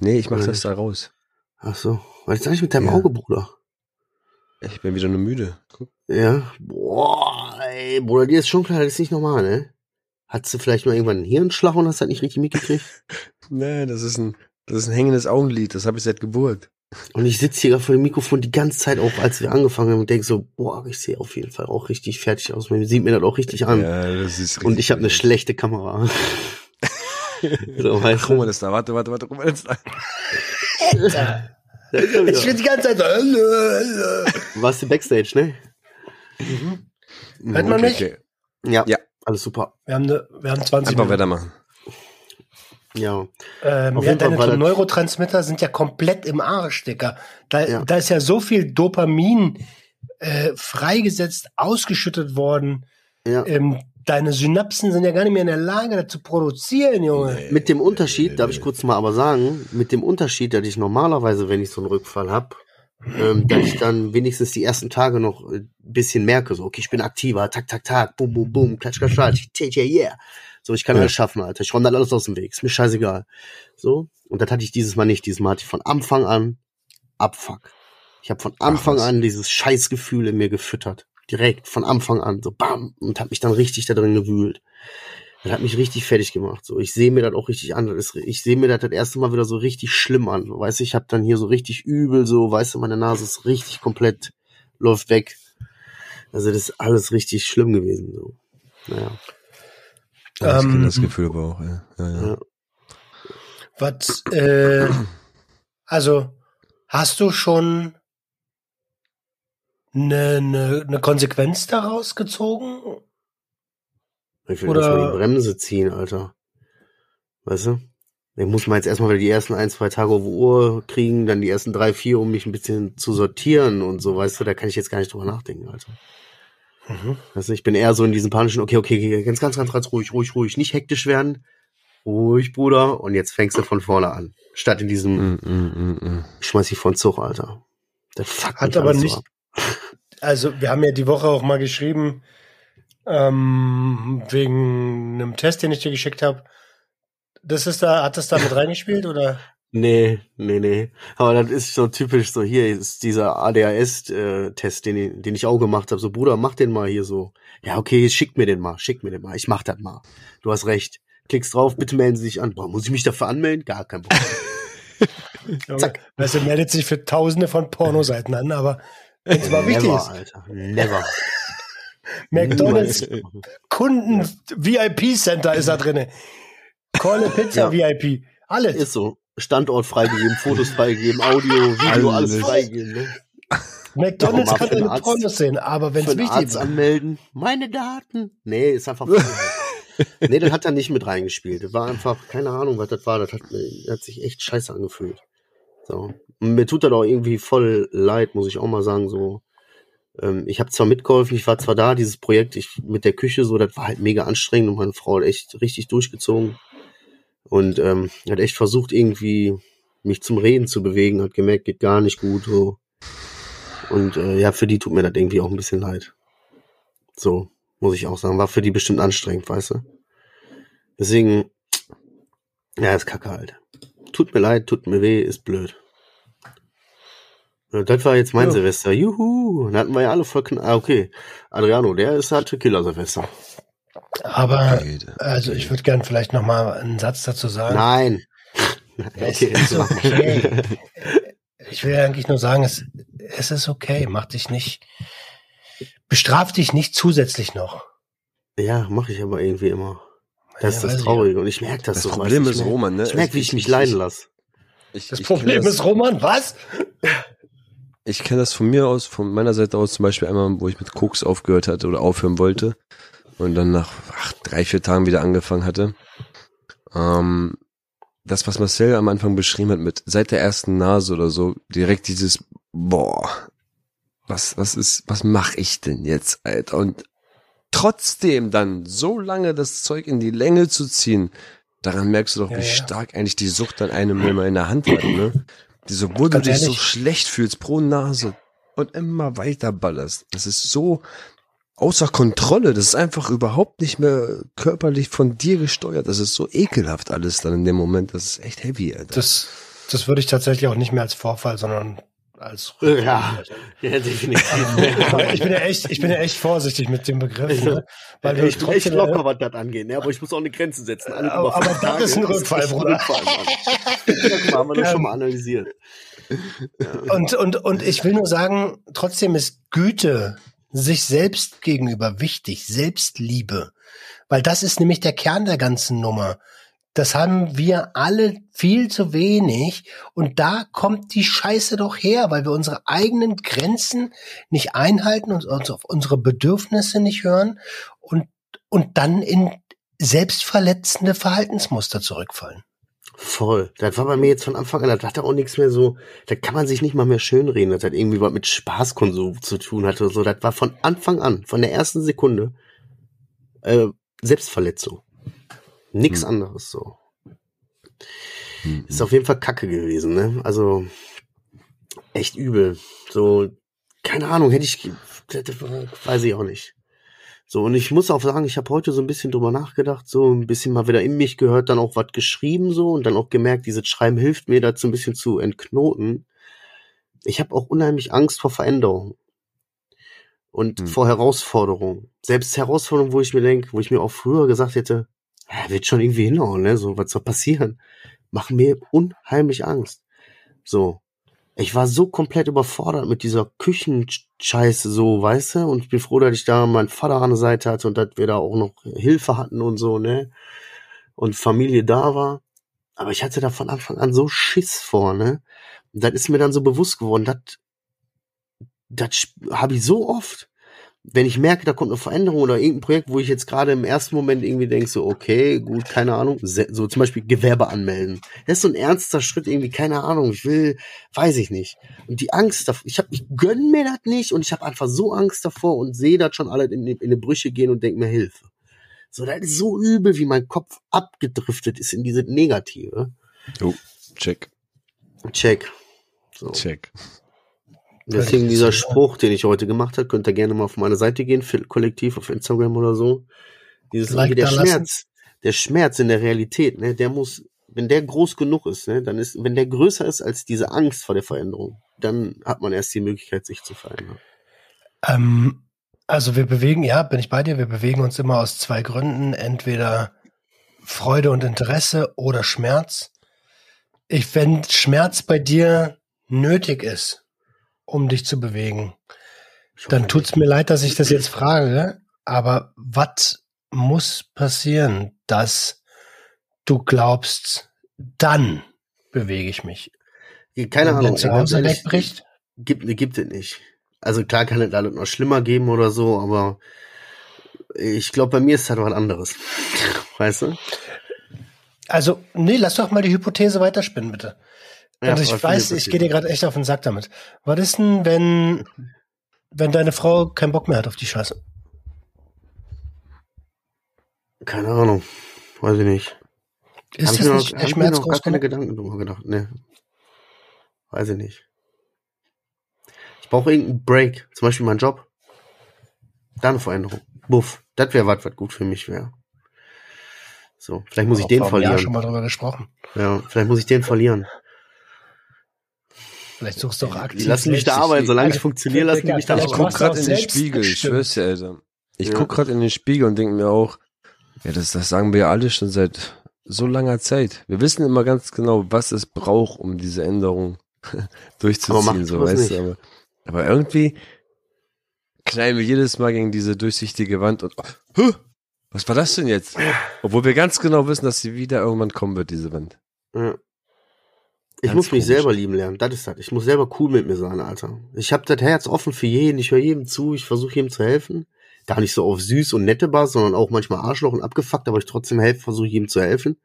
Nee, ich mach Oder das nicht? da raus. Ach so. Was ist eigentlich mit deinem Ja. Auge, Bruder? Ich bin wieder nur müde. Guck. Ja. Boah, ey, Bruder, dir ist schon klar, das ist nicht normal, ne? Hattest du vielleicht mal irgendwann einen Hirnschlag und hast das nicht richtig mitgekriegt? Nee, das ist ein, das ist ein hängendes Augenlid, das habe ich seit Geburt. Und ich sitze hier vor dem Mikrofon die ganze Zeit auch, als wir angefangen haben und denke so, boah, ich sehe auf jeden Fall auch richtig fertig aus. Man sieht mir das auch richtig an. Ja, das ist richtig. und ich habe eine schlechte Kamera. so, weißt Guck mal, das da, warte, warte, warte, guck mal, das da. Ich bin die ganze Zeit so. äh, äh. Warst du Backstage, ne? Hört man mich? Okay. Ja. Ja. Alles super. Wir haben, ne, wir haben 20 Einfach Minuten. weitermachen. Ja. Ähm, Auf ja, Fall deine das- Neurotransmitter sind ja komplett im Arsch, Dicker. Da, Ja. da ist ja so viel Dopamin äh, freigesetzt, ausgeschüttet worden. Ja. Ähm, deine Synapsen sind ja gar nicht mehr in der Lage, das zu produzieren, Junge. Mit dem Unterschied, darf ich kurz mal aber sagen, mit dem Unterschied, dass ich normalerweise, wenn ich so einen Rückfall hab, ähm, dass ich dann wenigstens die ersten Tage noch ein bisschen merke, so, okay, ich bin aktiver, tak, tak, tak, bum, bum, bum, klatsch, klatsch, klatsch, yeah, yeah. So, ich kann Ja. alles schaffen, Alter. Ich räume dann alles aus dem Weg. Ist mir scheißegal. So. Und das hatte ich dieses Mal nicht. Dieses Mal hatte ich von Anfang an Abfuck. Ich habe von Anfang was. an dieses Scheißgefühl in mir gefüttert. Direkt, von Anfang an. So bam. Und habe mich dann richtig da drin gewühlt. Das hat mich richtig fertig gemacht. So, ich sehe mir das auch richtig an. Ist, ich sehe mir das das erste Mal wieder so richtig schlimm an. Weißt du, ich habe dann hier so richtig übel, so, weißt du, meine Nase ist richtig komplett, läuft weg. Also das ist alles richtig schlimm gewesen. So. Naja. Ja, ich Ähm, kenne das Gefühl aber auch, ja. ja, ja. Was, äh, also, hast du schon eine, eine, eine Konsequenz daraus gezogen? Ich will Oder- erstmal die Bremse ziehen, Alter. Weißt du? Ich muss mal jetzt erstmal wieder die ersten ein, zwei Tage auf Uhr kriegen, dann die ersten drei, vier, um mich ein bisschen zu sortieren und so, weißt du, da kann ich jetzt gar nicht drüber nachdenken, Alter. Mhm. Du, ich bin eher so in diesem panischen, okay, okay, ganz, ganz, ganz, ganz ruhig, ruhig, ruhig, nicht hektisch werden. Ruhig, Bruder, und jetzt fängst du von vorne an. Statt in diesem, Mm, mm, mm, mm. ich schmeiß dich von Zug, Alter. Das fuckt Hat aber so nicht- ab. Also, wir haben ja die Woche auch mal geschrieben, ähm, wegen einem Test, den ich dir geschickt habe. Das ist da, hat das da mit reingespielt oder? Nee, nee, nee. Aber das ist so typisch, so hier ist dieser ADHS-Test, den, ich- den ich auch gemacht habe. So, Bruder, mach den mal hier so. Ja, okay, schick mir den mal, schick mir den mal. Ich mach das mal. Du hast recht. Klickst drauf, bitte melden Sie sich an. Boah, muss ich mich dafür anmelden? Gar kein Problem. Zack. Weißt du, meldet sich für tausende von Pornoseiten an, aber wenn es mal wichtig Never, ist. Alter. Never. McDonalds. Kunden VIP Center ist da drinne. Call a Pizza VIP. Alles. Ist so. Standort freigegeben, Fotos freigegeben, Audio, Video, alles, Alles. freigegeben. Ne? McDonalds kann deine Pornos sehen, aber wenn es wichtig Arzt ist. anmelden. Meine Daten. Nee, ist einfach. nee, das hat er nicht mit reingespielt. Das war einfach, keine Ahnung, was das war. Das hat, das hat sich echt scheiße angefühlt. So. Und mir tut das auch irgendwie voll leid, muss ich auch mal sagen. So, ähm, ich habe zwar mitgeholfen, ich war zwar da, dieses Projekt ich, mit der Küche, so, das war halt mega anstrengend und meine Frau hat echt richtig durchgezogen. Und ähm, hat echt versucht, irgendwie mich zum Reden zu bewegen, hat gemerkt, geht gar nicht gut. So. Und äh, ja, für die tut mir das irgendwie auch ein bisschen leid. So, muss ich auch sagen. War für die bestimmt anstrengend, weißt du? Deswegen, ja, ist kacke halt. Tut mir leid, tut mir weh, ist blöd. Ja, das war jetzt mein Ja. Silvester. Juhu. Dann hatten wir ja alle voll Ah, okay. Adriano, der ist hatte Killer-Silvester. Aber, Okay, also ich würde gern vielleicht noch mal einen Satz dazu sagen. Nein. Es Okay, ist okay. Ich will eigentlich nur sagen, es, es ist okay. Mach dich nicht, bestraf dich nicht zusätzlich noch. Ja, mache ich aber irgendwie immer. Das ist Ja, weiß das Traurige. Und ich merke das, Das so. Problem weißt du, ist, Roman, ne? Ich merke, wie ich mich leiden lasse. Ich, Das ich Problem das- ist, Roman, was? Ich kenne das von mir aus, von meiner Seite aus zum Beispiel einmal, wo ich mit Koks aufgehört hatte oder aufhören wollte und dann nach ach, drei, vier Tagen wieder angefangen hatte. Ähm, das, was Marcel am Anfang beschrieben hat, mit seit der ersten Nase oder so, direkt dieses, boah, was, was ist, was mache ich denn jetzt, Alter? Und trotzdem dann so lange das Zeug in die Länge zu ziehen, daran merkst du doch, Ja, wie ja. stark eigentlich die Sucht an einem immer in der Hand hat, ne? Diese, obwohl du dich so ehrlich. schlecht fühlst pro Nase und immer weiter ballerst. Das ist so außer Kontrolle. Das ist einfach überhaupt nicht mehr körperlich von dir gesteuert. Das ist so ekelhaft alles dann in dem Moment. Das ist echt heavy, Alter. Das, das würde ich tatsächlich auch nicht mehr als Vorfall, sondern als Ja, ja definitiv. ich bin ja echt, ich bin ja echt vorsichtig mit dem Begriff, ne? weil ich bin echt locker, was das angeht, ne? aber ich muss auch eine Grenze setzen. Alle aber, aber das ist ein Rückfall, Bruder. Rückfall, haben wir das schon mal analysiert. Und, und, und ich will nur sagen, trotzdem ist Güte sich selbst gegenüber wichtig, Selbstliebe. Weil das ist nämlich der Kern der ganzen Nummer. Das haben wir alle viel zu wenig. Und da kommt die Scheiße doch her, weil wir unsere eigenen Grenzen nicht einhalten und uns auf unsere Bedürfnisse nicht hören und, und dann in selbstverletzende Verhaltensmuster zurückfallen. Voll. Das war bei mir jetzt von Anfang an, das hatte auch nichts mehr so, da kann man sich nicht mal mehr schönreden, dass das irgendwie was mit Spaßkonsum zu tun hatte. So, das war von Anfang an, von der ersten Sekunde, äh, Selbstverletzung. Nix hm. anderes so. Hm. Ist auf jeden Fall Kacke gewesen, ne? Also echt übel. So, keine Ahnung, hätte ich, weiß ich auch nicht. So, und ich muss auch sagen, ich habe heute so ein bisschen drüber nachgedacht, so ein bisschen mal wieder in mich gehört, dann auch was geschrieben so und dann auch gemerkt, dieses Schreiben hilft mir dazu ein bisschen zu entknoten. Ich habe auch unheimlich Angst vor Veränderung und hm. vor Herausforderungen. Selbst Herausforderungen, wo ich mir denke, wo ich mir auch früher gesagt hätte, ja, wird schon irgendwie hinhauen, ne? So, was soll passieren? Machen mir unheimlich Angst. So ich war so komplett überfordert mit dieser Küchenscheiße, so, weißt du? Und ich bin froh, dass ich da meinen Vater an der Seite hatte und dass wir da auch noch Hilfe hatten und so, ne? Und Familie da war. Aber ich hatte da von Anfang an so Schiss vor, ne? Und das ist mir dann so bewusst geworden, das, das habe ich so oft wenn ich merke, da kommt eine Veränderung oder irgendein Projekt, wo ich jetzt gerade im ersten Moment irgendwie denke, so, okay, gut, keine Ahnung, so zum Beispiel Gewerbe anmelden. Das ist so ein ernster Schritt, irgendwie, keine Ahnung, ich will, weiß ich nicht. Und die Angst davor, ich hab, ich gönn mir das nicht und ich habe einfach so Angst davor und sehe das schon alle in, in eine Brüche gehen und denke mir Hilfe. So, das ist so übel, wie mein Kopf abgedriftet ist in diese Negative. Oh, check. Check. So. Check. Deswegen dieser Spruch, den ich heute gemacht habe, könnt ihr gerne mal auf meine Seite gehen, kollektiv auf Instagram oder so. Dieses like der Schmerz, der Schmerz in der Realität, ne, der muss, wenn der groß genug ist, ne, dann ist, wenn der größer ist als diese Angst vor der Veränderung, dann hat man erst die Möglichkeit, sich zu verändern. Ähm, also wir bewegen, ja, bin ich bei dir, wir bewegen uns immer aus zwei Gründen, entweder Freude und Interesse oder Schmerz. Ich, wenn Schmerz bei dir nötig ist, um dich zu bewegen. Dann tut's mir leid, dass ich das jetzt frage, aber was muss passieren, dass du glaubst, dann bewege ich mich? Keine Ahnung. Wenn Hause wegbricht? Gibt, gibt es nicht. Also klar kann es alles noch schlimmer geben oder so, aber ich glaube, bei mir ist halt was anderes. Weißt du? Also, nee, lass doch mal die Hypothese weiterspinnen, bitte. Ja, also ich weiß, ich gehe dir gerade echt auf den Sack damit. Was ist denn, wenn, wenn deine Frau keinen Bock mehr hat auf die Scheiße? Keine Ahnung. Weiß ich nicht. Ist das nicht noch, der Schmerz gar keine Gedanken drüber gedacht. Nee. Weiß ich nicht. Ich brauche irgendeinen Break. Zum Beispiel meinen Job. Da eine Veränderung. Buff. Das wäre was, was gut für mich wäre. So, vielleicht muss ich den verlieren. Ja, schon mal drüber gesprochen. Ja, vielleicht muss ich den verlieren. Vielleicht suchst du auch aktiv. Die lassen mich da arbeiten, solange ich funktioniere, lassen die mich da arbeiten. Ich guck gerade in den Spiegel, ich schwör's dir, Alter. Ich ja. guck gerade in den Spiegel und denke mir auch, ja, das, das sagen wir ja alle schon seit so langer Zeit. Wir wissen immer ganz genau, was es braucht, um diese Änderung durchzuziehen, so, weißt du, aber, aber irgendwie knallen wir jedes Mal gegen diese durchsichtige Wand und, oh, was war das denn jetzt? Obwohl wir ganz genau wissen, dass sie wieder irgendwann kommen wird, diese Wand. Ja. Ich muss mich komisch. selber lieben lernen. Das ist das. Ich muss selber cool mit mir sein, Alter. Ich habe das Herz offen für jeden. Ich höre jedem zu. Ich versuche jedem zu helfen. Gar nicht so auf süß und nette Basis, sondern auch manchmal Arschloch und abgefuckt, aber ich trotzdem helfe, versuche jedem zu helfen.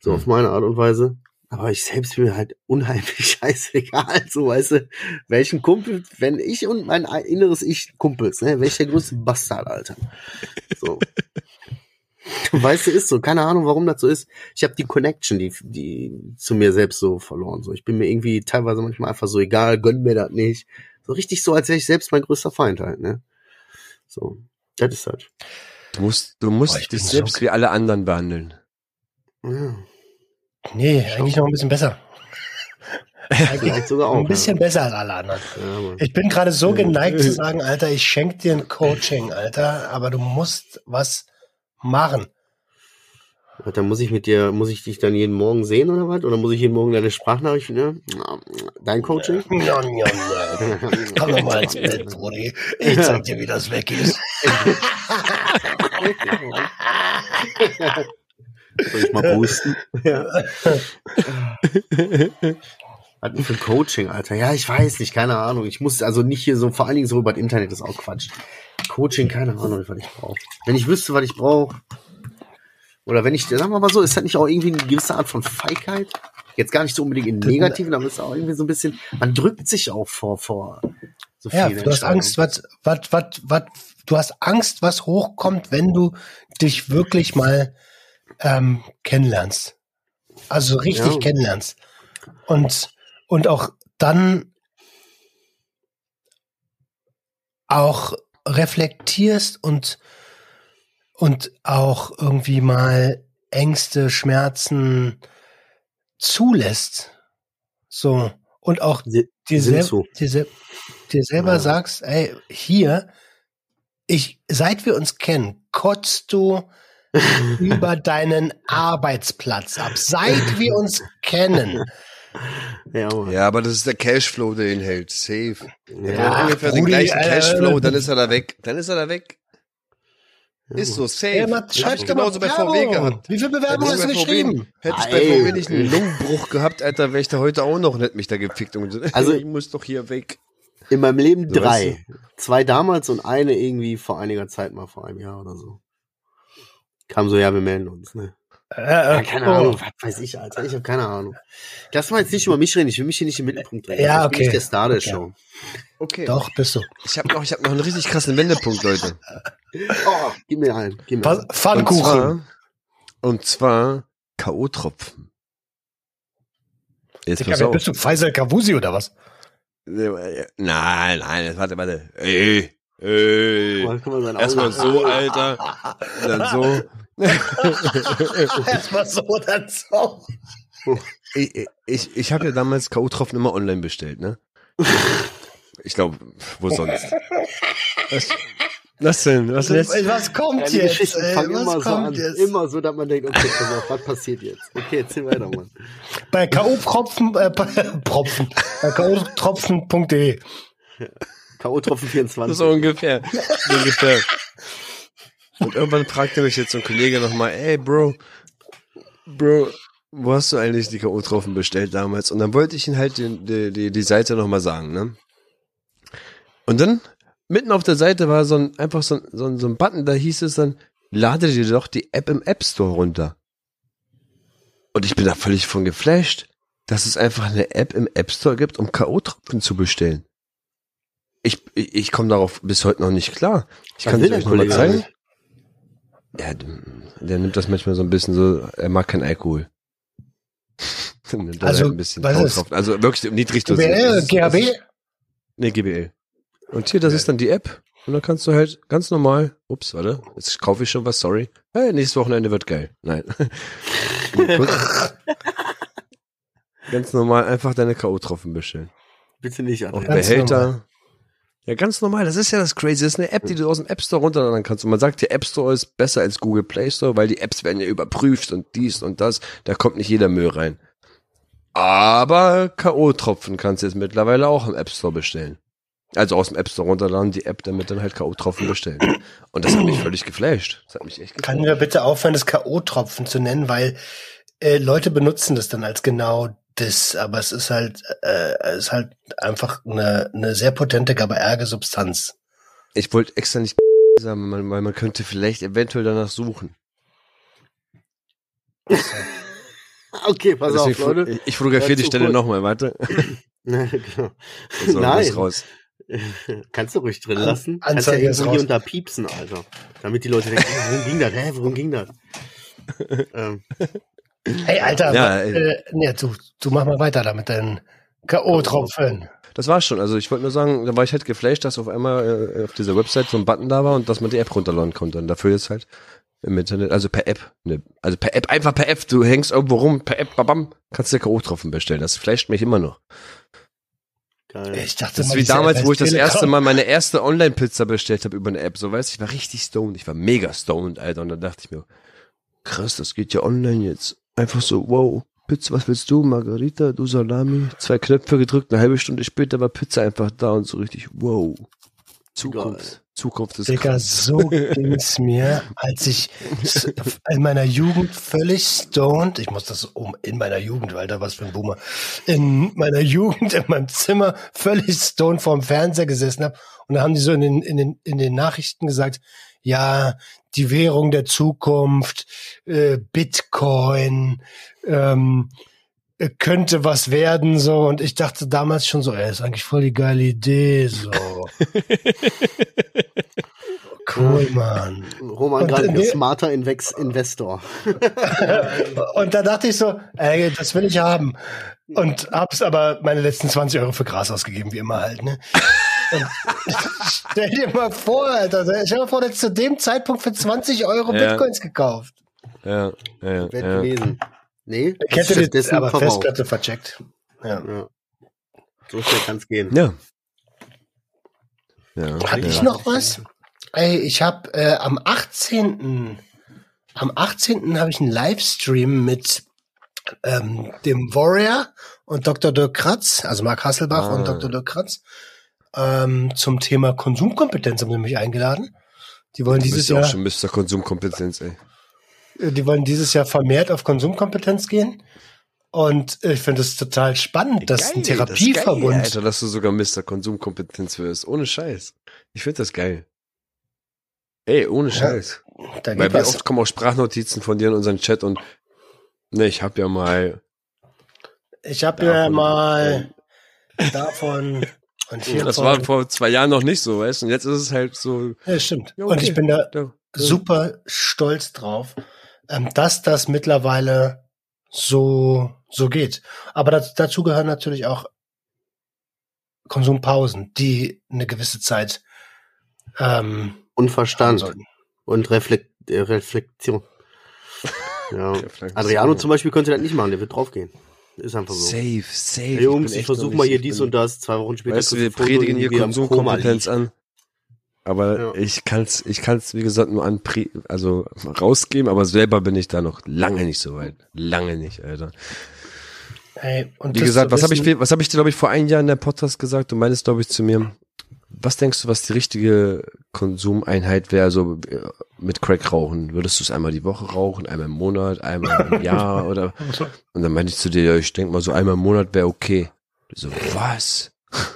So mhm. auf meine Art und Weise. Aber ich selbst bin halt unheimlich scheißegal. So, weißt du, welchen Kumpel, wenn ich und mein inneres Ich Kumpels, ne, welcher größte Bastard, Alter. So. Weißt du, ist so. Keine Ahnung, warum das so ist. Ich habe die Connection, die, die zu mir selbst so verloren. So, ich bin mir irgendwie teilweise manchmal einfach so egal, gönn mir das nicht. So richtig so, als wäre ich selbst mein größter Feind halt, ne? So, das ist halt. Du musst, du musst oh, dich selbst wie alle anderen behandeln. Ja. Nee, eigentlich noch ein bisschen besser. Vielleicht sogar auch. Ein bisschen besser als alle anderen. Ja. Ich bin gerade so geneigt zu sagen, Alter, ich schenke dir ein Coaching, Alter, aber du musst was machen. Dann muss ich mit dir, muss ich dich dann jeden Morgen sehen oder was? Oder muss ich jeden Morgen deine Sprachnachricht, ne? Dein Coaching? Ja, ja, ja. Komm doch mal ins Bett, Brudi. Ich zeig dir, wie das weg ist. Soll ich mal boosten? Ja. Was denn für ein Coaching, Alter? Ja, ich weiß nicht, keine Ahnung. Ich muss also nicht hier so, vor allen Dingen so über das Internet, das ist auch Quatsch. Coaching, keine Ahnung, was ich brauche. Wenn ich wüsste, was ich brauche, oder wenn ich, sagen wir mal so, ist das nicht auch irgendwie eine gewisse Art von Feigheit? Jetzt gar nicht so unbedingt in negativen, aber es ist auch irgendwie so ein bisschen, man drückt sich auch vor, vor so Ja, du hast Angst, was, was, was, was, du hast Angst, was hochkommt, wenn du dich wirklich mal ähm, kennenlernst. Also richtig Ja. kennenlernst. Und, und auch dann auch reflektierst und, und auch irgendwie mal Ängste, Schmerzen zulässt. So. Und auch dir, sel so. dir, sel dir selber Ja. sagst, ey, hier, ich, seit wir uns kennen, kotzt du über deinen Arbeitsplatz ab. Seit wir uns kennen. Ja, aber das ist der Cashflow, der ihn hält. Safe. Er Ja, ungefähr den Brudi, gleichen. Cashflow, dann ist er da weg. Dann ist er da weg. Ist so, safe. Ja, Mann, Hab schreib ich genauso bei VW gehabt. Wie viele Bewerbungen hast du Hätte geschrieben? Hätte ich bei. VW nicht einen Lungenbruch gehabt, Alter, wäre ich da heute auch noch nicht mich da gefickt. Und so, Also- ich muss doch hier weg. In meinem Leben So, drei. Zwei damals und eine irgendwie vor einiger Zeit mal, vor einem Jahr oder so. Kam so, ja, wir melden uns, ne? Äh, Ja, keine oh. Ahnung, was weiß ich, Alter. Ich habe keine Ahnung. Lass mal jetzt nicht über mich reden, ich will mich hier nicht im Mittelpunkt drängen. Ja, Ich bin okay. nicht der Star der Okay. Show. Okay. Doch, bist du. Ich habe noch, ich hab noch einen richtig krassen Wendepunkt, Leute. Oh, gib mir einen. Gib mir Was- einen. Und Pfannkuchen. zwar, und zwar K.O.-Tropfen. Jetzt Digga, bist du? Faisal Kavusi oder was? Nein, nein, warte, warte. Ey, ey. Erstmal so, Alter. Dann so. Erstmal so, dann so. Ich, ich, ich habe ja damals K.O.-Tropfen immer online bestellt, ne? Ich glaube, wo sonst? Was, was denn? Was jetzt? Was kommt Ja, die jetzt? Geschichten ey? fangen Was immer so kommt an. jetzt? Immer so, dass man denkt, okay, pass auf, was passiert jetzt? Okay, erzähl weiter, Mann. Bei K.O.-Propfen, äh, Propfen, bei K.O.-Tropfen.de. K.O.-Tropfen 24. So ungefähr. So ungefähr. Und irgendwann fragte mich jetzt so ein Kollege nochmal, ey, Bro, Bro, wo hast du eigentlich die K.O.-Tropfen bestellt damals? Und dann wollte ich ihn halt die, die, die, die Seite nochmal sagen, ne? Und dann, mitten auf der Seite war so ein, einfach so ein, so ein, so ein Button, da hieß es dann, lade dir doch die App im App Store runter. Und ich bin da völlig von geflasht, dass es einfach eine App im App Store gibt, um K.O.-Tropfen zu bestellen. Ich, ich, ich komme darauf bis heute noch nicht klar. Ich kann will es euch der nochmal Kollege zeigen. eigentlich? Ja, der, der nimmt das manchmal so ein bisschen so, er mag keinen Alkohol. Nimmt Also, halt ein bisschen was ist- drauf. Also wirklich niedrig dosiert. GBL, Das ist- GHB? ist- Nee, GBL. Und hier, das ist dann die App. Und dann kannst du halt ganz normal, ups, warte, jetzt kaufe ich schon was, sorry. Hey, nächstes Wochenende wird geil. Nein. ganz normal einfach deine K.O.-Tropfen bestellen. Bitte nicht, Auch Alter. Ganz Behälter. Ja, ganz normal. Das ist ja das Crazy. Das ist eine App, die du aus dem App Store runterladen kannst. Und man sagt, der App Store ist besser als Google Play Store, weil die Apps werden ja überprüft und dies und das. Da kommt nicht jeder Müll rein. Aber K.O.-Tropfen kannst du jetzt mittlerweile auch im App Store bestellen. Also aus dem App Store runterladen, die App damit dann halt K.O.-Tropfen bestellen. Und das hat mich völlig geflasht. Das hat mich echt geflasht. Können wir bitte aufhören, das K.O.-Tropfen zu nennen, weil äh, Leute benutzen das dann als genau das, aber es ist halt, äh, es ist halt einfach eine, eine sehr potente GABA-Substanz. Ich wollte extra nicht sagen, weil weil man könnte vielleicht eventuell danach suchen. Okay, pass Deswegen auf, Leute. ich- ich fotografiere Ja, die Stelle nochmal, warte. Na, genau. So, Nein. raus. Kannst du ruhig drin An- lassen. Kannst ja Anzeige hier raus. unter piepsen, Alter. Damit die Leute denken, worum ging das? Hä, worum ging das? ähm, Hey, Alter, Ja, äh, nee, du, du mach mal weiter da mit deinen K.O.-Tropfen. Das war's schon. Also ich wollte nur sagen, da war ich halt geflasht, dass auf einmal äh, auf dieser Website so ein Button da war und dass man die App runterladen konnte. Und dafür ist halt im Internet, also per App. Ne, also per App, einfach per App. Du hängst irgendwo rum, per App, babam, kannst dir K.O.-Tropfen bestellen. Das flasht mich immer noch. Geil. Ich dachte Das ist mal, wie damals, wo ich das erste Mal meine erste Online-Pizza bestellt habe über eine App. So weißt du, ich war richtig stoned. Ich war mega stoned, Alter. Und dann dachte ich mir, krass, das geht ja online jetzt. Einfach so, wow, Pizza, was willst du? Margarita, du Salami. Zwei Knöpfe gedrückt, eine halbe Stunde später war Pizza einfach da und so richtig, wow. Zukunft. Zukunft ist Digga, krass. so ging's mir, als ich in meiner Jugend völlig stoned, ich muss das um, in meiner Jugend, Alter, was für ein Boomer, in meiner Jugend in meinem Zimmer völlig stoned vorm Fernseher gesessen habe und da haben die so in den, in den, in den Nachrichten gesagt, ja, die Währung der Zukunft, äh, Bitcoin, ähm, äh, könnte was werden, so, und ich dachte damals schon so, ey, ist eigentlich voll die geile Idee, so. Cool, Mann. Roman gerade ein smarter Invex Investor. Und da dachte ich so, ey, das will ich haben. Und hab's aber meine letzten 20 Euro für Gras ausgegeben, wie immer halt, ne? Stell dir mal vor, Alter, stell dir mal vor, du hättest zu dem Zeitpunkt für 20 Euro Ja. Bitcoins gekauft. Ja, ja, ja. Werd ja. gewesen. Nee, Ich hätte die stattdessen aber verbraucht. Festplatte vercheckt. Ja. Ja. So schnell kann's gehen. Ja. Ja, Hab ja. ich noch was? Ey, ich habe äh, am 18. Am 18. habe ich einen Livestream mit ähm, dem Warrior und Dr. Dirk Kratz, also Marc Hasselbach Ah. und Dr. Dirk Kratz, ähm, zum Thema Konsumkompetenz haben sie mich eingeladen. Die wollen Du dieses bist ja auch Jahr, schon Mr. Konsumkompetenz, ey. äh, die wollen dieses Jahr vermehrt auf Konsumkompetenz gehen. Und ich finde es total spannend, dass ein Geil, das ist Therapieverbund Geil, Alter, dass du sogar Mr. Konsumkompetenz wirst. Ohne Scheiß. Ich finde das geil. Ey, ohne Scheiß. da Weil wie oft kommen auch Sprachnotizen von dir in unseren Chat und ne, ich hab ja mal Ich habe ja mal davon und hier das war vor zwei Jahren noch nicht so, weißt du? Und jetzt ist es halt so. Ja, stimmt. Ja, Und okay. ich bin da Ja, super stolz drauf, ähm, dass das mittlerweile so, so geht. Aber das, dazu gehören natürlich auch Konsumpausen, die eine gewisse Zeit ähm, Und Verstand. Und Reflekt äh, Reflexion. Ja. Reflexion. Adriano zum Beispiel könnte das nicht machen, der wird draufgehen. Ist einfach so. Safe, safe. Hey, Jungs, ich noch versuche mal hier ich dies und das. Zwei Wochen später Weißt du, wir predigen hier er Konsumkompetenz an. Aber Ja. ich kann's, ich kann's, wie gesagt, nur an, also rausgeben, aber selber bin ich da noch lange nicht so weit. Lange nicht, Alter. Hey, und Wie gesagt, was habe ich, was habe ich dir, glaube ich, vor einem Jahr in der Podcast gesagt? Du meinst, glaube ich, zu mir, was denkst du, was die richtige Konsumeinheit wäre, so äh, mit Crack rauchen? Würdest du es einmal die Woche rauchen, einmal im Monat, einmal im Jahr oder? Und dann meinte ich zu dir, ja, ich denke mal, so einmal im Monat wäre okay. Du so, was?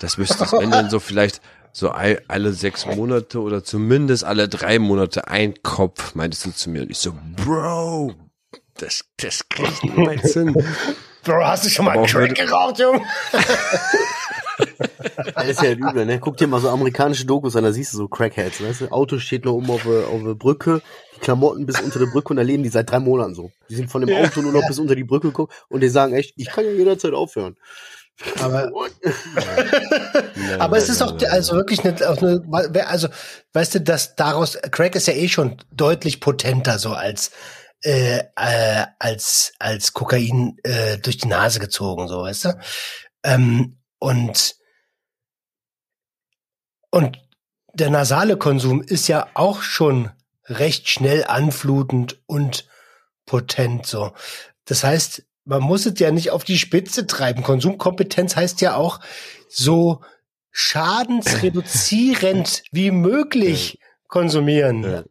Das müsste es, dann so vielleicht so all, alle sechs Monate oder zumindest alle drei Monate ein Kopf, meintest du zu mir. Und ich so, Bro, das, das krieg ich niemals hin. Bro, hast du schon mal Crack geraucht, Junge? Das ist ja übel, ne? Guck dir mal so amerikanische Dokus an, da siehst du so Crackheads, weißt du? Auto steht noch oben auf der, auf der Brücke, die Klamotten bis unter der Brücke und da leben die seit drei Monaten so. Die sind von dem Auto nur noch bis unter die Brücke gekommen und die sagen echt, ich kann ja jederzeit aufhören. Aber? Aber es ist auch also wirklich eine, auch eine, also weißt du, dass daraus Crack ist ja eh schon deutlich potenter so als äh, äh, als als Kokain äh, durch die Nase gezogen so, weißt du? Ähm, und und der nasale Konsum ist ja auch schon recht schnell anflutend und potent so. Das heißt, man muss es ja nicht auf die Spitze treiben. Konsumkompetenz heißt ja auch so schadensreduzierend wie möglich konsumieren. Ja.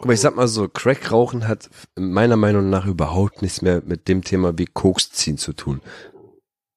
Aber ich sag mal so, Crack rauchen hat meiner Meinung nach überhaupt nichts mehr mit dem Thema wie Koks ziehen zu tun.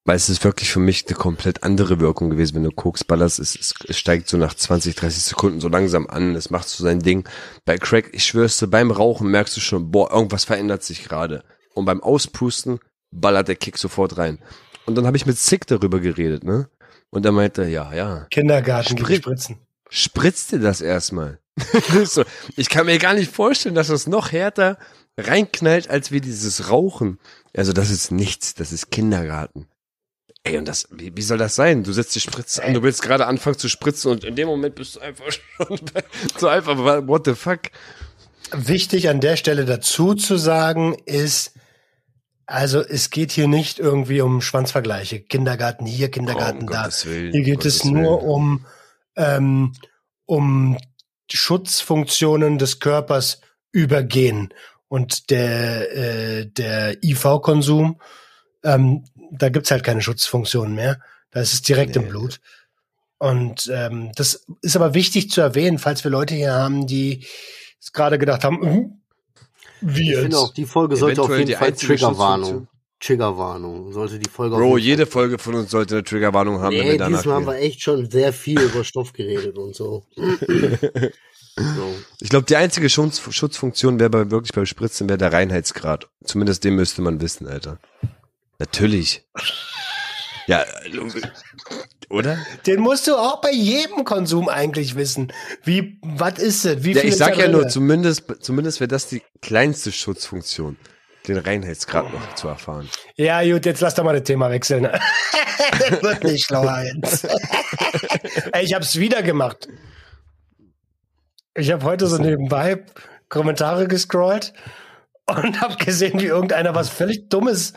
Weil es ist wirklich für mich eine komplett andere Wirkung gewesen, wenn du Koks ballerst. Es, es, steigt so nach 20, 30 Sekunden so langsam an, es macht so sein Ding. Bei Crack, ich schwör's dir, beim Rauchen merkst du schon, boah, irgendwas verändert sich gerade. Und beim Auspusten ballert der Kick sofort rein. Und dann habe ich mit Sick darüber geredet, ne? Und er meinte, ja, ja, Kindergarten Sprit- Spritzen. spritz dir das erstmal. so, ich kann mir gar nicht vorstellen, dass das noch härter reinknallt, als wie dieses Rauchen. Also das ist nichts, das ist Kindergarten. Ey, und das, wie, wie soll das sein? Du setzt die Spritze an, du willst gerade anfangen zu spritzen und in dem Moment bist du einfach schon so einfach, what the fuck? Wichtig an der Stelle dazu zu sagen ist, also es geht hier nicht irgendwie um Schwanzvergleiche. Kindergarten hier, Kindergarten Um da. Willen, Hier geht Gottes es nur Willen. um, ähm, um Schutzfunktionen des Körpers übergehen. Und der, äh, der IV-Konsum, ähm, da gibt's halt keine Schutzfunktionen mehr. Da ist es direkt im Nee. Blut. Und ähm, das ist aber wichtig zu erwähnen, falls wir Leute hier haben, die es gerade gedacht haben, hm, wie Ich finde auch, jetzt? die Folge sollte auf Eventuell jeden die Fall Triggerwarnung. Triggerwarnung. Sollte die Folge Bro, jede Folge von uns sollte eine Triggerwarnung haben, wenn Nee, wir danach diesmal haben wir echt schon sehr viel über Stoff geredet und so. so. Ich glaube, die einzige Schutz, Schutzfunktion wäre bei, wirklich beim Spritzen, wäre der Reinheitsgrad. Zumindest den müsste man wissen, Alter. Natürlich. Ja, äh, oder? Den musst du auch bei jedem Konsum eigentlich wissen. Wie, was ist es? Wie Ja, viel ich sag ja nur, zumindest, zumindest wäre das die kleinste Schutzfunktion, den Reinheitsgrad noch zu erfahren. Ja, gut, jetzt lass doch mal das Thema wechseln. das wird nicht schlauer jetzt. Ey, ich hab's wieder gemacht. Ich habe heute so nebenbei Kommentare gescrollt und habe gesehen, wie irgendeiner was völlig Dummes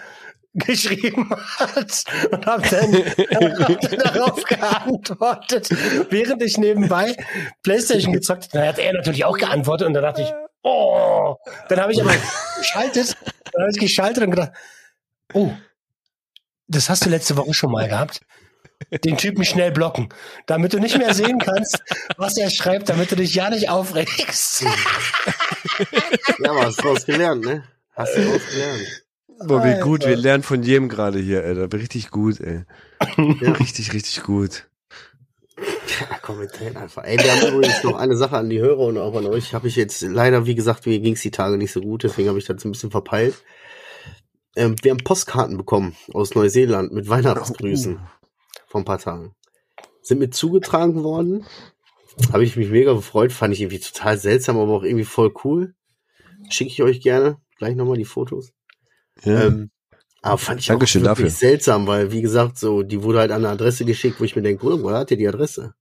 geschrieben hat und habe dann, hab dann darauf geantwortet, während ich nebenbei Playstation gezockt habe. Dann hat er natürlich auch geantwortet und da dachte ich, oh, dann habe ich aber geschaltet, dann habe ich geschaltet und gedacht, oh, das hast du letzte Woche schon mal gehabt. Den Typen schnell blocken, damit du nicht mehr sehen kannst, was er schreibt, damit du dich ja nicht aufregst. Ja, aber hast du was gelernt, ne? Hast du was gelernt. Boah, wie gut, wir lernen von jedem gerade hier, Alter. Richtig gut, ey. Ja. Richtig, richtig gut. Ja, kommentieren einfach. Ey, wir haben übrigens noch eine Sache an die Hörer und auch an euch. Habe ich jetzt leider, wie gesagt, mir ging's die Tage nicht so gut, deswegen habe ich das ein bisschen verpeilt. Ähm, wir haben Postkarten bekommen aus Neuseeland mit Weihnachtsgrüßen vor ein paar Tagen. Sind mir zugetragen worden. Habe ich mich mega gefreut, fand ich irgendwie total seltsam, aber auch irgendwie voll cool. Schicke ich euch gerne gleich nochmal die Fotos. Ja. Ähm, aber fand ich Dankeschön auch wirklich dafür. seltsam, weil wie gesagt, so die wurde halt an eine Adresse geschickt, wo ich mir denke, Bruder, woher hat ihr die Adresse?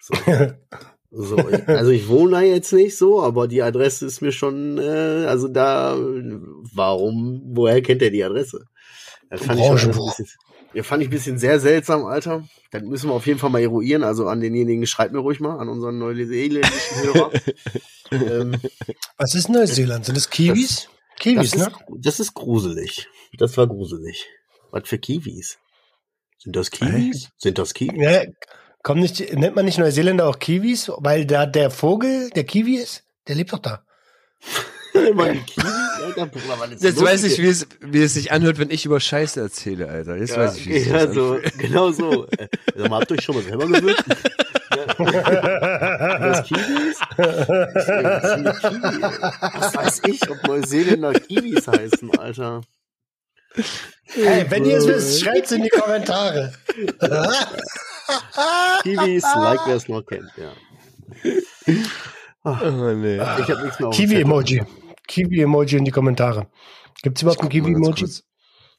So, so, also ich wohne da jetzt nicht so, aber die Adresse ist mir schon, äh, also da, warum, woher kennt er die Adresse? Das fand ich, schon ein bisschen, ja, fand ich ein bisschen sehr seltsam, Alter. Das müssen wir auf jeden Fall mal eruieren. Also an denjenigen, schreibt mir ruhig mal, an unseren neuseeländischen Hörer. ähm, Was ist Neuseeland? Sind das Kiwis? Kiwis, das, ne? ist, das ist gruselig. Das war gruselig. Was für Kiwis? Sind das Kiwis? Sind das Kiwis? Ja, kommt nicht, nennt man nicht Neuseeländer auch Kiwis, weil da der Vogel, der Kiwi ist, der lebt doch da. Jetzt weiß ich, wie es, wie es sich anhört, wenn ich über Scheiße erzähle, Alter. Jetzt weiß ich, wie es sich ja, so, genau so. Äh, mal, habt ihr euch schon mal selber gewürzt? ja. Das Kiwis? Das sind Kiwi. Was weiß ich, ob Neuseeländer Kiwis heißen, Alter. Hey, wenn ihr es wisst, schreibt's in die Kommentare. Kiwis, like wer es noch kennt, ja. Oh, nee. Ich habe nichts mehr Kiwi-Emoji. Kiwi-Emoji in die Kommentare. Gibt's überhaupt ein Kiwi-Emoji?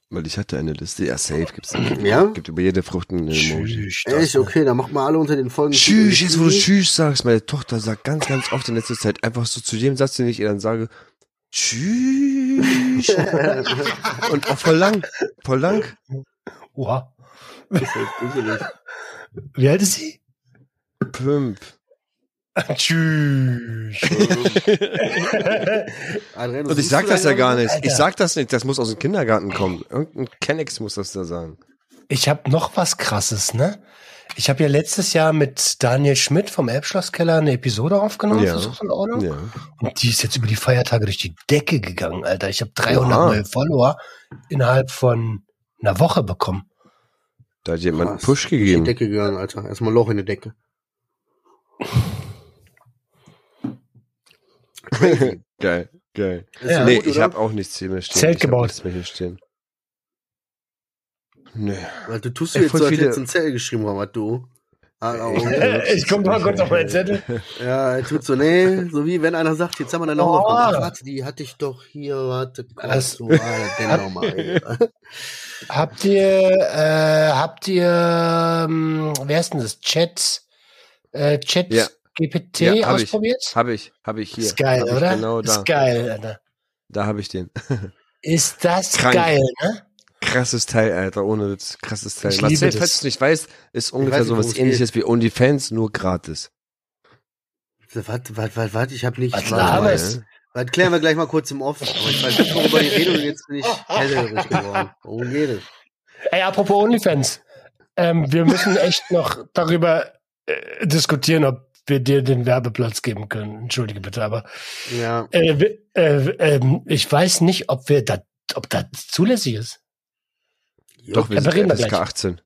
Weil ich hatte eine Liste. Ja, safe gibt's eine. Zettel. Ja? Gibt über jede Frucht ein Emoji. Echt? Okay, dann macht mal alle unter den Folgen. Tschüss, jetzt wo du Tschüss sagst, meine Tochter sagt ganz, ganz oft in letzter Zeit einfach so zu jedem Satz, den ich ihr dann sage, Tschüss. Und auch voll lang, voll lang. Oha. Wie alt ist sie? Pümp. Tschüss. Und ich sag das ja gar nicht. Ich sag das nicht, das muss aus dem Kindergarten kommen. Irgendein Kennex muss das da sagen. Ich habe noch was Krasses, ne? Ich habe ja letztes Jahr mit Daniel Schmidt vom Elbschlosskeller eine Episode aufgenommen. Ja. Ist das auch in Ordnung? Ja. Und die ist jetzt über die Feiertage durch die Decke gegangen, Alter. Ich habe 300 Oha. neue Follower innerhalb von einer Woche bekommen. Da hat jemand einen. Push Durch die gegeben. Decke gegangen, Alter. Erstmal Loch in der Decke. Geil, geil. Ja. nee, gut, ich habe auch nichts hier mehr stehen. Zelt ich hab gebaut. Nichts mehr hier stehen. Nee. Weil du tust du jetzt so, als du ein Zell geschrieben, aber du. Ah, ich guck mal kurz auf meinen Zettel. Ja, er tut so, nee, so wie wenn einer sagt, jetzt haben wir eine Oh. Hausaufgabe. Ach, warte, die hatte ich doch hier, warte, kurz, Was? so das denn nochmal. Habt ihr, äh, habt ihr, ähm, wer ist denn das? Chat, äh, Chat Ja. GPT Ja, hab ich. ausprobiert? Habe ich, habe ich hier. Ist geil, Hab oder? Genau da. Ist geil, Alter. Da habe ich den. Ist das Krank. geil, ne? Krasses Teil, Alter, ohne Witz. Krasses Teil. Ich Marcel, liebe falls du nicht weißt, ist ungefähr so was ähnliches wie OnlyFans, nur gratis. Warte, warte, warte, warte, ich hab nicht. Was warte mal, laberst? Das klären wir gleich mal kurz im Off. Aber ich weiß nicht, worüber die reden und jetzt bin ich hellhörig geworden. Worum geht es? Ey, apropos OnlyFans. Ähm, wir müssen echt noch darüber äh, diskutieren, ob wir dir den Werbeplatz geben können. Entschuldige bitte, aber Ja, äh, äh, ähm, ich weiß nicht, ob wir da, ob das zulässig ist. Doch, wir Ja, sind FSK gleich. 18.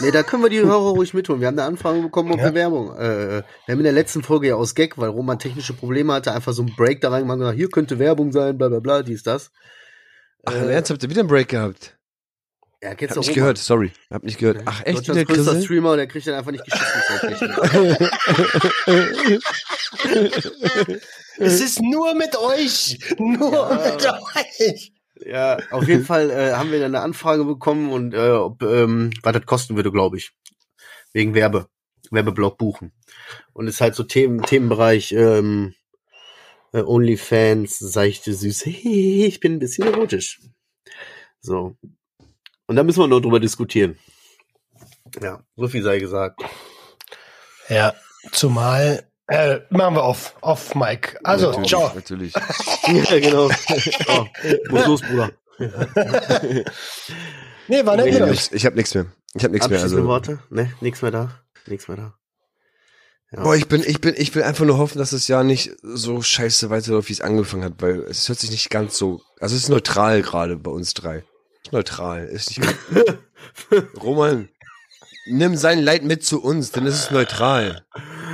Nee, da können wir die Hörer ruhig mitholen. Wir haben eine Anfrage bekommen auf Ja. Bewerbung. Äh, wir haben in der letzten Folge ja aus Gag, weil Roman technische Probleme hatte, einfach so einen Break da reingemacht und gesagt, hier könnte Werbung sein, bla bla bla, dies, das. Ach, Äh, im Ernst, habt ihr wieder einen Break gehabt? Ja, kennst Hab nicht Roman? gehört, sorry. Hab nicht gehört. Ach, echt Deutschlands größter Grissel? Streamer, der kriegt dann einfach nicht geschissen. Es ist nur mit euch. Nur Ja. mit euch. Ja, auf jeden Fall äh, haben wir dann eine Anfrage bekommen und äh, ob, ähm, was das kosten würde, glaube ich. Wegen Werbe, Werbeblock buchen. Und ist halt so Themen, Themenbereich ähm, äh, OnlyFans, seichte Süße. Ich bin ein bisschen erotisch. So. Und da müssen wir noch drüber diskutieren. Ja, so viel sei gesagt. Ja, zumal äh, machen wir auf, auf Mike. Also, natürlich, ciao. Natürlich. ja, genau. Oh, muss los, Bruder. Nee, war nett Ich mit nichts- ich hab nichts mehr. Ich hab nichts mehr. Also, Worte? Ne, nix mehr da. Nix mehr da. Ja. boah, ich bin, ich bin, ich will einfach nur hoffen, dass das Jahr nicht so scheiße weiterläuft, wie es angefangen hat, weil es hört sich nicht ganz so, also es ist neutral gerade bei uns drei. Neutral, ist nicht Roman, nimm sein Leid mit zu uns, denn es ist neutral.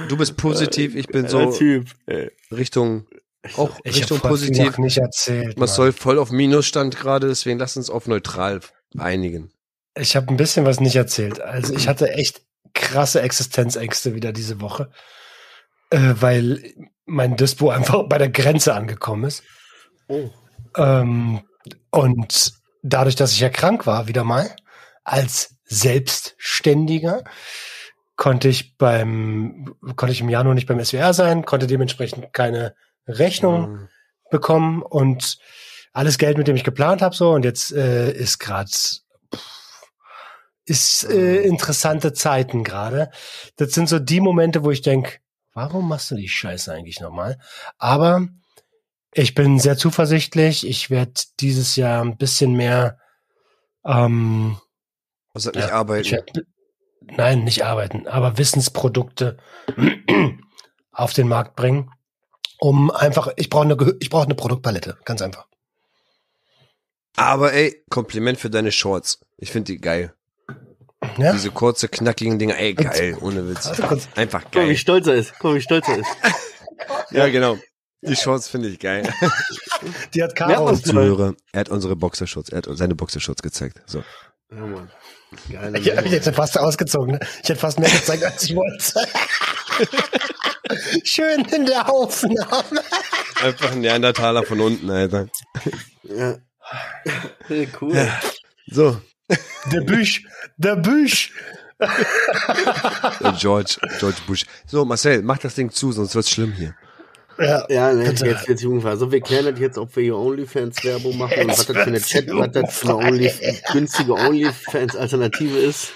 Du bist positiv, ich bin so Typ. Richtung, auch Ich Richtung positiv. noch nicht erzählt. Man soll voll auf Minusstand gerade, deswegen lass uns auf neutral einigen. Ich habe ein bisschen was nicht erzählt. Also ich hatte echt krasse Existenzängste wieder diese Woche, äh, weil mein Dispo einfach bei der Grenze angekommen ist. Oh. Ähm, und dadurch, dass ich ja krank war, wieder mal, als Selbstständiger, konnte ich beim, konnte ich im Januar nicht beim SWR sein, konnte dementsprechend keine Rechnung Mhm. bekommen und alles Geld, mit dem ich geplant habe, so und jetzt äh, ist gerade ist äh, interessante Zeiten gerade. Das sind so die Momente, wo ich denk, warum machst du die Scheiße eigentlich nochmal? Aber ich bin sehr zuversichtlich. Ich werde dieses Jahr ein bisschen mehr ähm, Was hat ja, nicht arbeiten? ich werd, nein, nicht arbeiten, aber Wissensprodukte auf den Markt bringen, um einfach, ich brauche eine, ich brauche eine Produktpalette, ganz einfach. Aber ey, Kompliment für deine Shorts. Ich finde die geil. Ja? Diese kurze, knackigen Dinger, ey, geil, ohne Witz. Einfach Guck mal, wie geil. stolz er ist. Guck mal, wie stolz er ist. Ja, genau. Die Shorts finde ich geil. Die hat Caro. was- Zuhörer, er hat unsere Boxershorts, er hat seine Boxershorts gezeigt. So. Ja, Mann. Geile Ich, Nummer. hätte fast ausgezogen. Ne? Ich hätte fast mehr gezeigt, als ich wollte. Schön in der Aufnahme. Einfach ein Neandertaler von unten, Alter. Ja. cool. So, Der Büsch. Der Büsch. George, George Bush. So, Marcel, mach das Ding zu, sonst wird's schlimm hier. Ja. Ja, ne, jetzt wird's jugendfrei. Also wir klären das jetzt, ob wir hier OnlyFans-Werbung machen und was das für eine Chat, was das für eine Only, günstige OnlyFans-Alternative ist,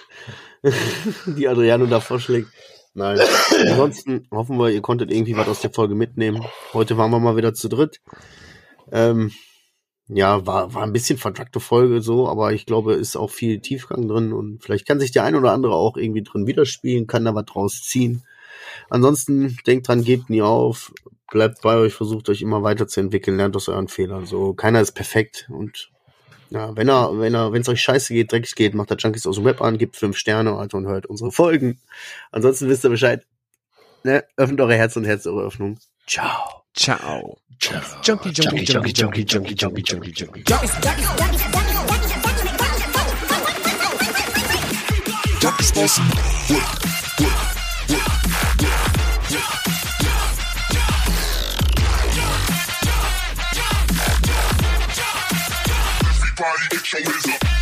die Adriano da vorschlägt. Nein. Ansonsten hoffen wir, ihr konntet irgendwie was aus der Folge mitnehmen. Heute waren wir mal wieder zu dritt. Ähm, ja, war, war ein bisschen vertrackte Folge so, aber ich glaube, ist auch viel Tiefgang drin und vielleicht kann sich der ein oder andere auch irgendwie drin widerspielen, kann da was draus ziehen. Ansonsten denkt dran, gebt nie auf, bleibt bei euch, versucht euch immer weiterzuentwickeln, lernt aus euren Fehlern. So, keiner ist perfekt und ja, wenn er, wenn er, wenn es euch scheiße geht, dreckig geht, macht der Junkies aus dem Web an, gibt fünf Sterne, Alter, und hört unsere Folgen. Ansonsten wisst ihr Bescheid. Ne? Öffnet eure Herz und Herz eure Öffnung. Ciao. Ciao. Ciao. Junkie, junkie, junkie, junkie, junkie, junkie, junkie, junkie. Junkies body, get your hands up.